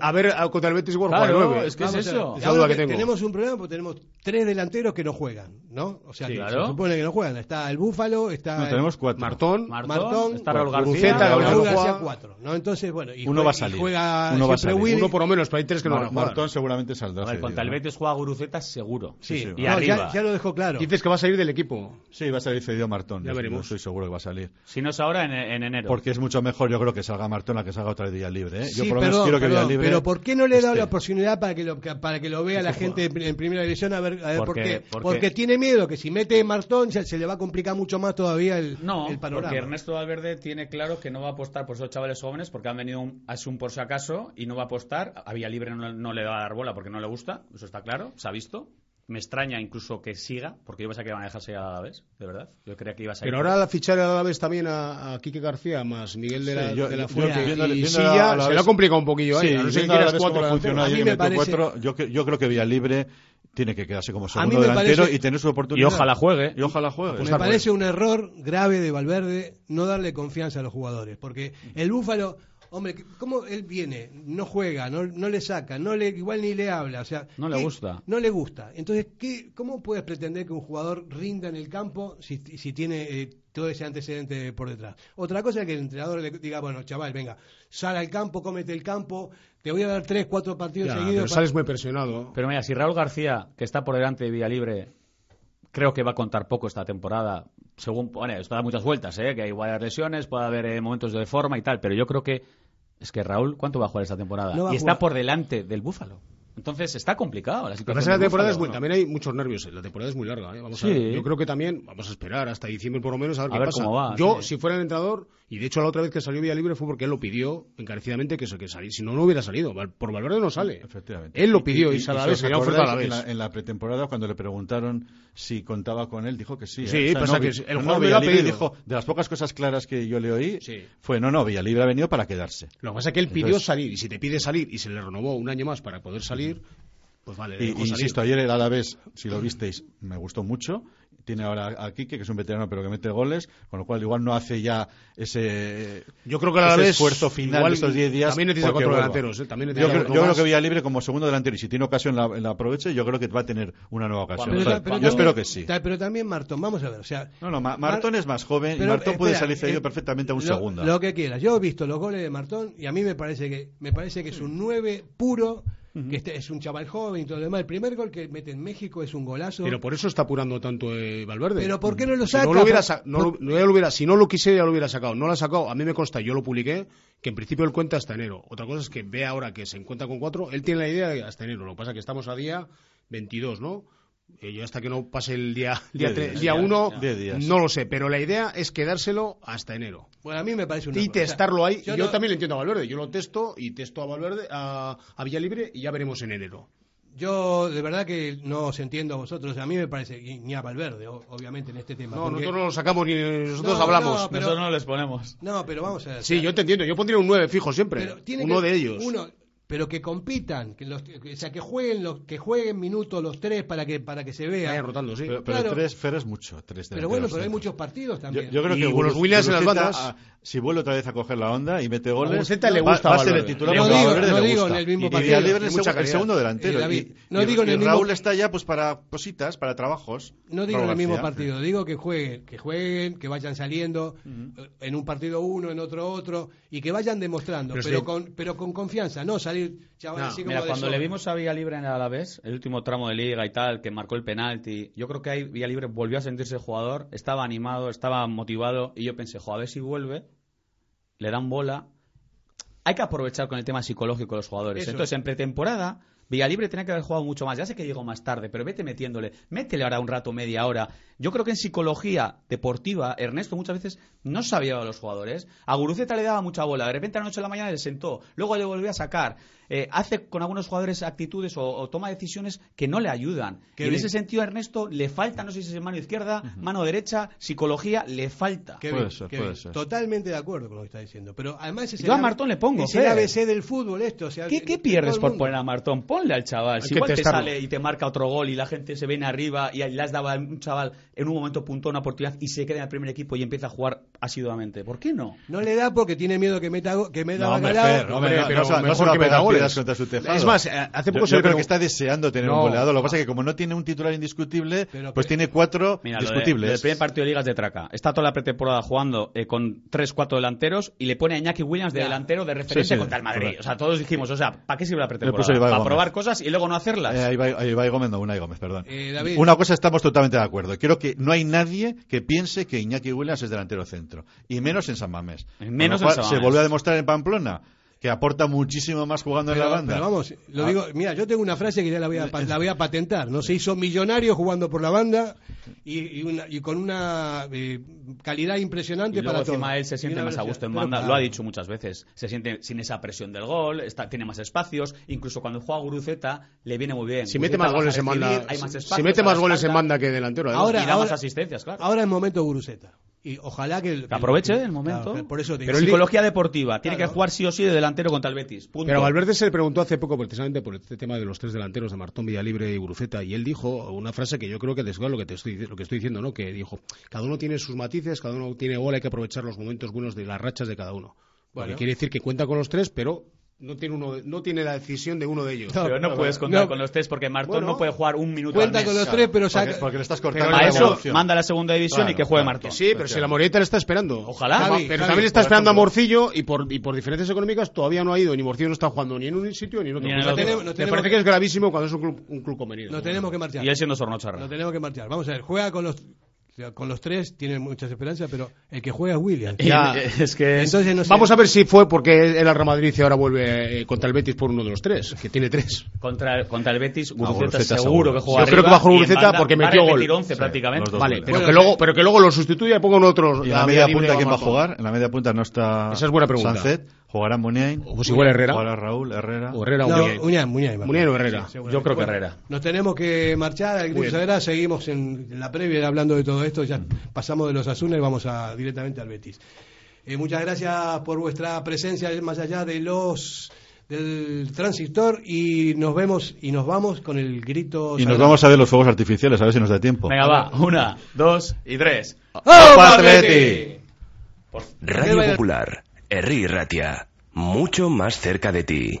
A, ver, contra el Betis igual claro, juega 9. Es que es eso. que Tenemos un problema porque tenemos tres delanteros que no juegan, ¿no? O sea, que se supone que no juegan. Está el Búfalo, está no, tenemos cuatro. Martón, Martón, está Raúl García, Raúl García, cuatro, ¿no? Entonces, bueno, y uno va a salir. Juega uno va a salir. Uno por lo menos, pero hay tres que no van a. Martón seguramente saldrá. A ver, contra el Betis juega Guruceta seguro. Sí, y arriba. Ya, lo dejó claro. Dices que va a salir del equipo. Sí, va a salir cedido Martón. Ya veremos. Estoy seguro que va a salir. Si no es ahora, en, enero. Porque es mucho mejor, yo creo, que salga Martón a que salga otra día libre. Yo por lo menos quiero que libre. Pero ¿por qué no le he dado la oportunidad para que lo, para que lo vea la gente en, primera división a ver, a ver por qué? Porque tiene miedo que si mete Martón se, le va a complicar mucho más todavía el, no, el panorama. porque Ernesto Valverde tiene claro que no va a apostar por esos chavales jóvenes porque han venido un, a un por si acaso y no va a apostar. A Vía Libre no, no le va a dar bola porque no le gusta, eso está claro, se ha visto me extraña incluso que siga, porque yo pensaba que iban a dejarse a Alavés, de verdad. Yo creía que iba a Pero ahora la fichar a Alavés también a, a Quique García, más Miguel de la, de la Fuente y Silla, se lo ha complicado un poquillo ahí. no sé si cuatro funciona me cuatro, yo, yo creo que Vía Libre tiene que quedarse como segundo delantero y tener su oportunidad. Y ojalá juegue. Y ojalá juegue. me parece un error grave de Valverde no darle confianza a los jugadores, porque el Búfalo hombre, ¿cómo él viene? No juega, no, no le saca, no le, igual ni le habla, o sea... No le gusta. No le gusta. Entonces, ¿qué, ¿cómo puedes pretender que un jugador rinda en el campo si, si tiene eh, todo ese antecedente por detrás? Otra cosa es que el entrenador le diga, bueno, chaval, venga, sal al campo, cómete el campo, te voy a dar tres, cuatro partidos seguidos... Pero sales muy presionado. Pero mira, si Raúl García, que está por delante de Vía Libre, creo que va a contar poco esta temporada. Según, bueno, esto da muchas vueltas, ¿eh? que hay varias lesiones, puede haber eh, momentos de forma y tal, pero yo creo que es que Raúl, ¿cuánto va a jugar esta temporada? y está por delante del Búfalo. Entonces está complicado la situación. La, temporada es muy, también hay muchos nervios. La temporada es muy larga. ¿eh? Vamos a yo creo que también vamos a esperar hasta diciembre por lo menos a ver qué pasa. Cómo va, yo, si fuera el entrenador, y de hecho la otra vez que salió Vía Libre fue porque él lo pidió encarecidamente que, que saliera. Si no, no hubiera salido. Por Valverde no sale. Efectivamente. Él lo pidió y, y, a la vez, En la, pretemporada, cuando le preguntaron si contaba con él, dijo que sí. Sí, pasa que el jugador me lo ha Dijo, de las pocas cosas claras que yo le oí, fue no, no, Libre ha venido para quedarse. Lo que pasa es que él pidió salir, y si te pide salir y se le renovó un año más para poder salir, pues vale. Y, insisto, ayer el Alavés, si lo visteis, me gustó mucho tiene ahora a Quique, que es un veterano pero que mete goles, con lo cual igual no hace ya ese, yo creo que la ese esfuerzo final de estos 10 días. También necesita cuatro delanteros. ¿eh? También yo, creo, yo creo, que Villa Libre como segundo delantero y si tiene ocasión la, la aproveche, yo creo que va a tener una nueva ocasión. yo espero que sí. Pero también Martón, vamos a ver. O sea, no, no, Martón es más joven y Martón puede salir cedido eh, perfectamente a un segundo. Lo que quieras. Yo he visto los goles de Martón y a mí me parece que, me parece que es un 9 puro que este es un chaval joven y todo lo demás. El primer gol que mete en México es un golazo. Pero por eso está apurando tanto eh, Valverde. Pero ¿por qué no lo saca? Si no lo hubiera, no, lo hubiera, si no lo quisiera, ya lo hubiera sacado. No lo ha sacado. A mí me consta, yo lo publiqué, que en principio él cuenta hasta enero. Otra cosa es que ve ahora que se encuentra con cuatro. Él tiene la idea de hasta enero. Lo que pasa es que estamos a día 22, ¿no? Eh, yo hasta que no pase el día día, día uno, no lo sé, pero la idea es quedárselo hasta enero. Bueno, a mí me parece una Y testarlo ahí. Yo, también lo entiendo a Valverde. Yo lo testo y testo a Valverde, a, a Villalibre y ya veremos en enero. Yo de verdad que no os entiendo a vosotros. A mí me parece, ni a Valverde, obviamente, en este tema. No, nosotros no lo sacamos ni nosotros hablamos. pero, nosotros no les ponemos. No, pero vamos a ver. Sí, yo te entiendo. Yo pondría un 9 fijo siempre. uno de ellos. Uno, pero que compitan, que los, o sea, que jueguen los, que jueguen minutos los tres para que para que se vea. Vayan rotando, sí. Pero, pero tres, Fer es mucho, tres Pero bueno, pero hay muchos partidos también. Yo, creo que los Williams en las bandas, si vuelve otra vez a coger la onda y mete goles, a le gusta va, a ser el titular. No, digo, no digo en el mismo partido. Y libre el, segundo delantero. y, no digo en el mismo... Raúl está ya pues para cositas, para trabajos. No digo en el mismo partido, digo que jueguen, que jueguen, que vayan saliendo en un partido uno, en otro otro y que vayan demostrando, pero con pero con confianza, no salir chavales Mira, cuando le vimos a Libre en el Alavés, el último tramo de liga y tal, que marcó el penalti, yo creo que ahí Libre volvió a sentirse jugador, estaba animado, estaba motivado, y yo pensé, jo, a ver si vuelve, le dan bola. Hay que aprovechar con el tema psicológico de los jugadores. Entonces, en pretemporada, Villalibre tenía que haber jugado mucho más. Ya sé que llegó más tarde, pero vete metiéndole. Métele ahora un rato, media hora. Yo creo que en psicología deportiva, Ernesto muchas veces no sabía a los jugadores. A Guruceta le daba mucha bola. De repente a la noche de la mañana le sentó. Luego le volvió a sacar. Eh, hace con algunos jugadores actitudes o, toma decisiones que no le ayudan. Y en ese sentido, a Ernesto le falta, no sé si es mano izquierda, mano derecha, psicología, le falta. puede ser, puede ser. Totalmente de acuerdo con lo que está diciendo. Pero además Yo a Martón le pongo. Es el ABC del fútbol esto. ¿Qué, pierdes por poner a Martón? Ponle al chaval. Si igual te sale y te marca otro gol y la gente se viene arriba y le has dado a un chaval en un momento puntual una oportunidad y se queda en el primer equipo y empieza a jugar asiduamente. ¿Por qué no? No le da porque tiene miedo que meta que meta no, hombre, pero mejor que meta goles contra su tejado. Es más, eh, hace poco yo, yo creo que está deseando tener un goleador. Lo que pasa es que como no tiene un titular indiscutible, pues tiene cuatro discutibles. el primer partido de ligas de Traca. Está toda la pretemporada jugando eh, con tres, cuatro delanteros y le pone a Iñaki Williams de delantero de referencia contra el Madrid. O sea, todos dijimos, o sea, ¿para qué sirve la pretemporada? ¿Para probar cosas y luego no hacerlas? Eh, ahí, va, ahí va Gómez, no, una Gómez, perdón. Una cosa estamos totalmente de acuerdo. Creo que no hay nadie que piense que Iñaki Williams es delantero centro. Y menos en San Mamés. Menos en San Mamés. Se volvió a demostrar en Pamplona que aporta muchísimo más jugando en la banda. Pero vamos, lo digo, ah. mira, yo tengo una frase que ya la voy a, la voy a patentar, ¿no? Se hizo millonario jugando por la banda y, y, con una eh, calidad impresionante y para encima él se siente más a gusto en banda, lo ha dicho muchas veces, se siente sin esa presión del gol, está, tiene más espacios, incluso cuando juega Guruceta le viene muy bien. Si mete más goles en banda, si mete más goles en banda que delantero, ahora, y da más asistencias, claro. Ahora es momento Guruceta y ojalá que, aproveche el momento. por eso pero psicología deportiva, tiene que jugar sí o sí de delantero contra el Betis. Pero Valverde se le preguntó hace poco precisamente por este tema de los tres delanteros de Martón, Villalibre y Buruceta y él dijo una frase que yo creo que desglosa lo que te estoy lo que estoy diciendo, ¿no? Que dijo, cada uno tiene sus matices, cada uno tiene gol, hay que aprovechar los momentos buenos de las rachas de cada uno. Bueno. quiere decir que cuenta con los tres, pero no tiene uno no tiene la decisión de uno de ellos. No, pero no, puedes contar con los tres porque Martón no puede jugar un minuto Cuenta con los tres, pero porque, porque, le estás cortando a eso manda a la segunda división y que juegue Martón. Sí, pero si la Moreta le está esperando. Ojalá. pero también está esperando a Morcillo y por, y por diferencias económicas todavía no ha ido. Ni Morcillo no está jugando ni en un sitio ni en otro. Me parece que es gravísimo cuando es un club, un club convenido. No tenemos que marchar. Y él siendo Sornocharra. No tenemos que marchar. Vamos a ver, juega con los con los tres tiene muchas esperanzas, pero el que juega es William. es que Vamos a ver si fue porque el Real Madrid y ahora vuelve eh, contra el Betis por uno de los tres, que tiene tres. Contra, contra el Betis, Guruceta, seguro, que juega Yo creo que bajo Guruceta porque metió gol. 11 prácticamente. Vale, pero, que luego, pero que luego lo sustituya y pongan otros. ¿Y en la media punta quién va a jugar? En la media punta no está Esa es buena pregunta. ¿Jugará Muniain? O si igual Herrera. ¿Jugará Raúl, Herrera? O Herrera no, Muniain. Muniain, o Herrera. Yo creo que Herrera. Nos tenemos que marchar al Grito Seguimos en, la previa hablando de todo esto. Ya pasamos de los Azunes y vamos a, directamente al Betis. Eh, muchas gracias por vuestra presencia más allá de los del transistor y nos vemos y nos vamos con el grito. Y nos vamos a ver los fuegos artificiales, a ver si nos da tiempo. Venga, va. Una, dos y tres. ¡Oh, Atleti! Radio Popular Herri Ratia, mucho más cerca de ti.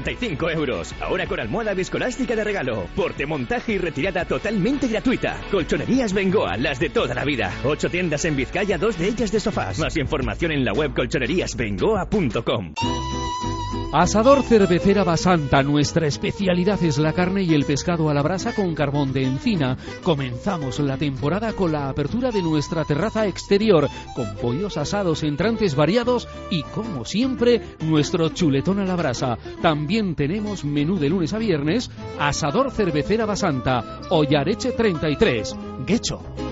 135 euros. Ahora con almohada viscolástica de regalo. Porte, montaje y retirada totalmente gratuita. Colchonerías Bengoa, las de toda la vida. Ocho tiendas en Vizcaya, dos de ellas de sofás. Más información en la web colchoneríasbengoa.com. Asador Cervecera Basanta, nuestra especialidad es la carne y el pescado a la brasa con carbón de encina. Comenzamos la temporada con la apertura de nuestra terraza exterior, con pollos asados, entrantes variados y, como siempre, nuestro chuletón a la brasa. También tenemos menú de lunes a viernes, Asador Cervecera Basanta, Ollareche 33, Guecho.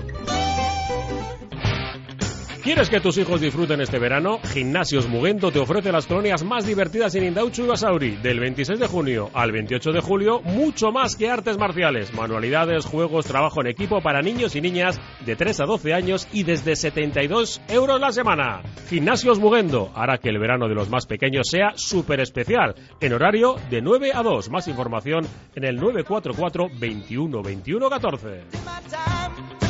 ¿Quieres que tus hijos disfruten este verano? Gimnasios Mugento te ofrece las colonias más divertidas en Indauchu y Basauri. Del 26 de junio al 28 de julio, mucho más que artes marciales, manualidades, juegos, trabajo en equipo para niños y niñas de 3 a 12 años y desde 72 euros la semana. Gimnasios Mugendo hará que el verano de los más pequeños sea súper especial, en horario de 9 a 2. Más información en el 944 21 21 14.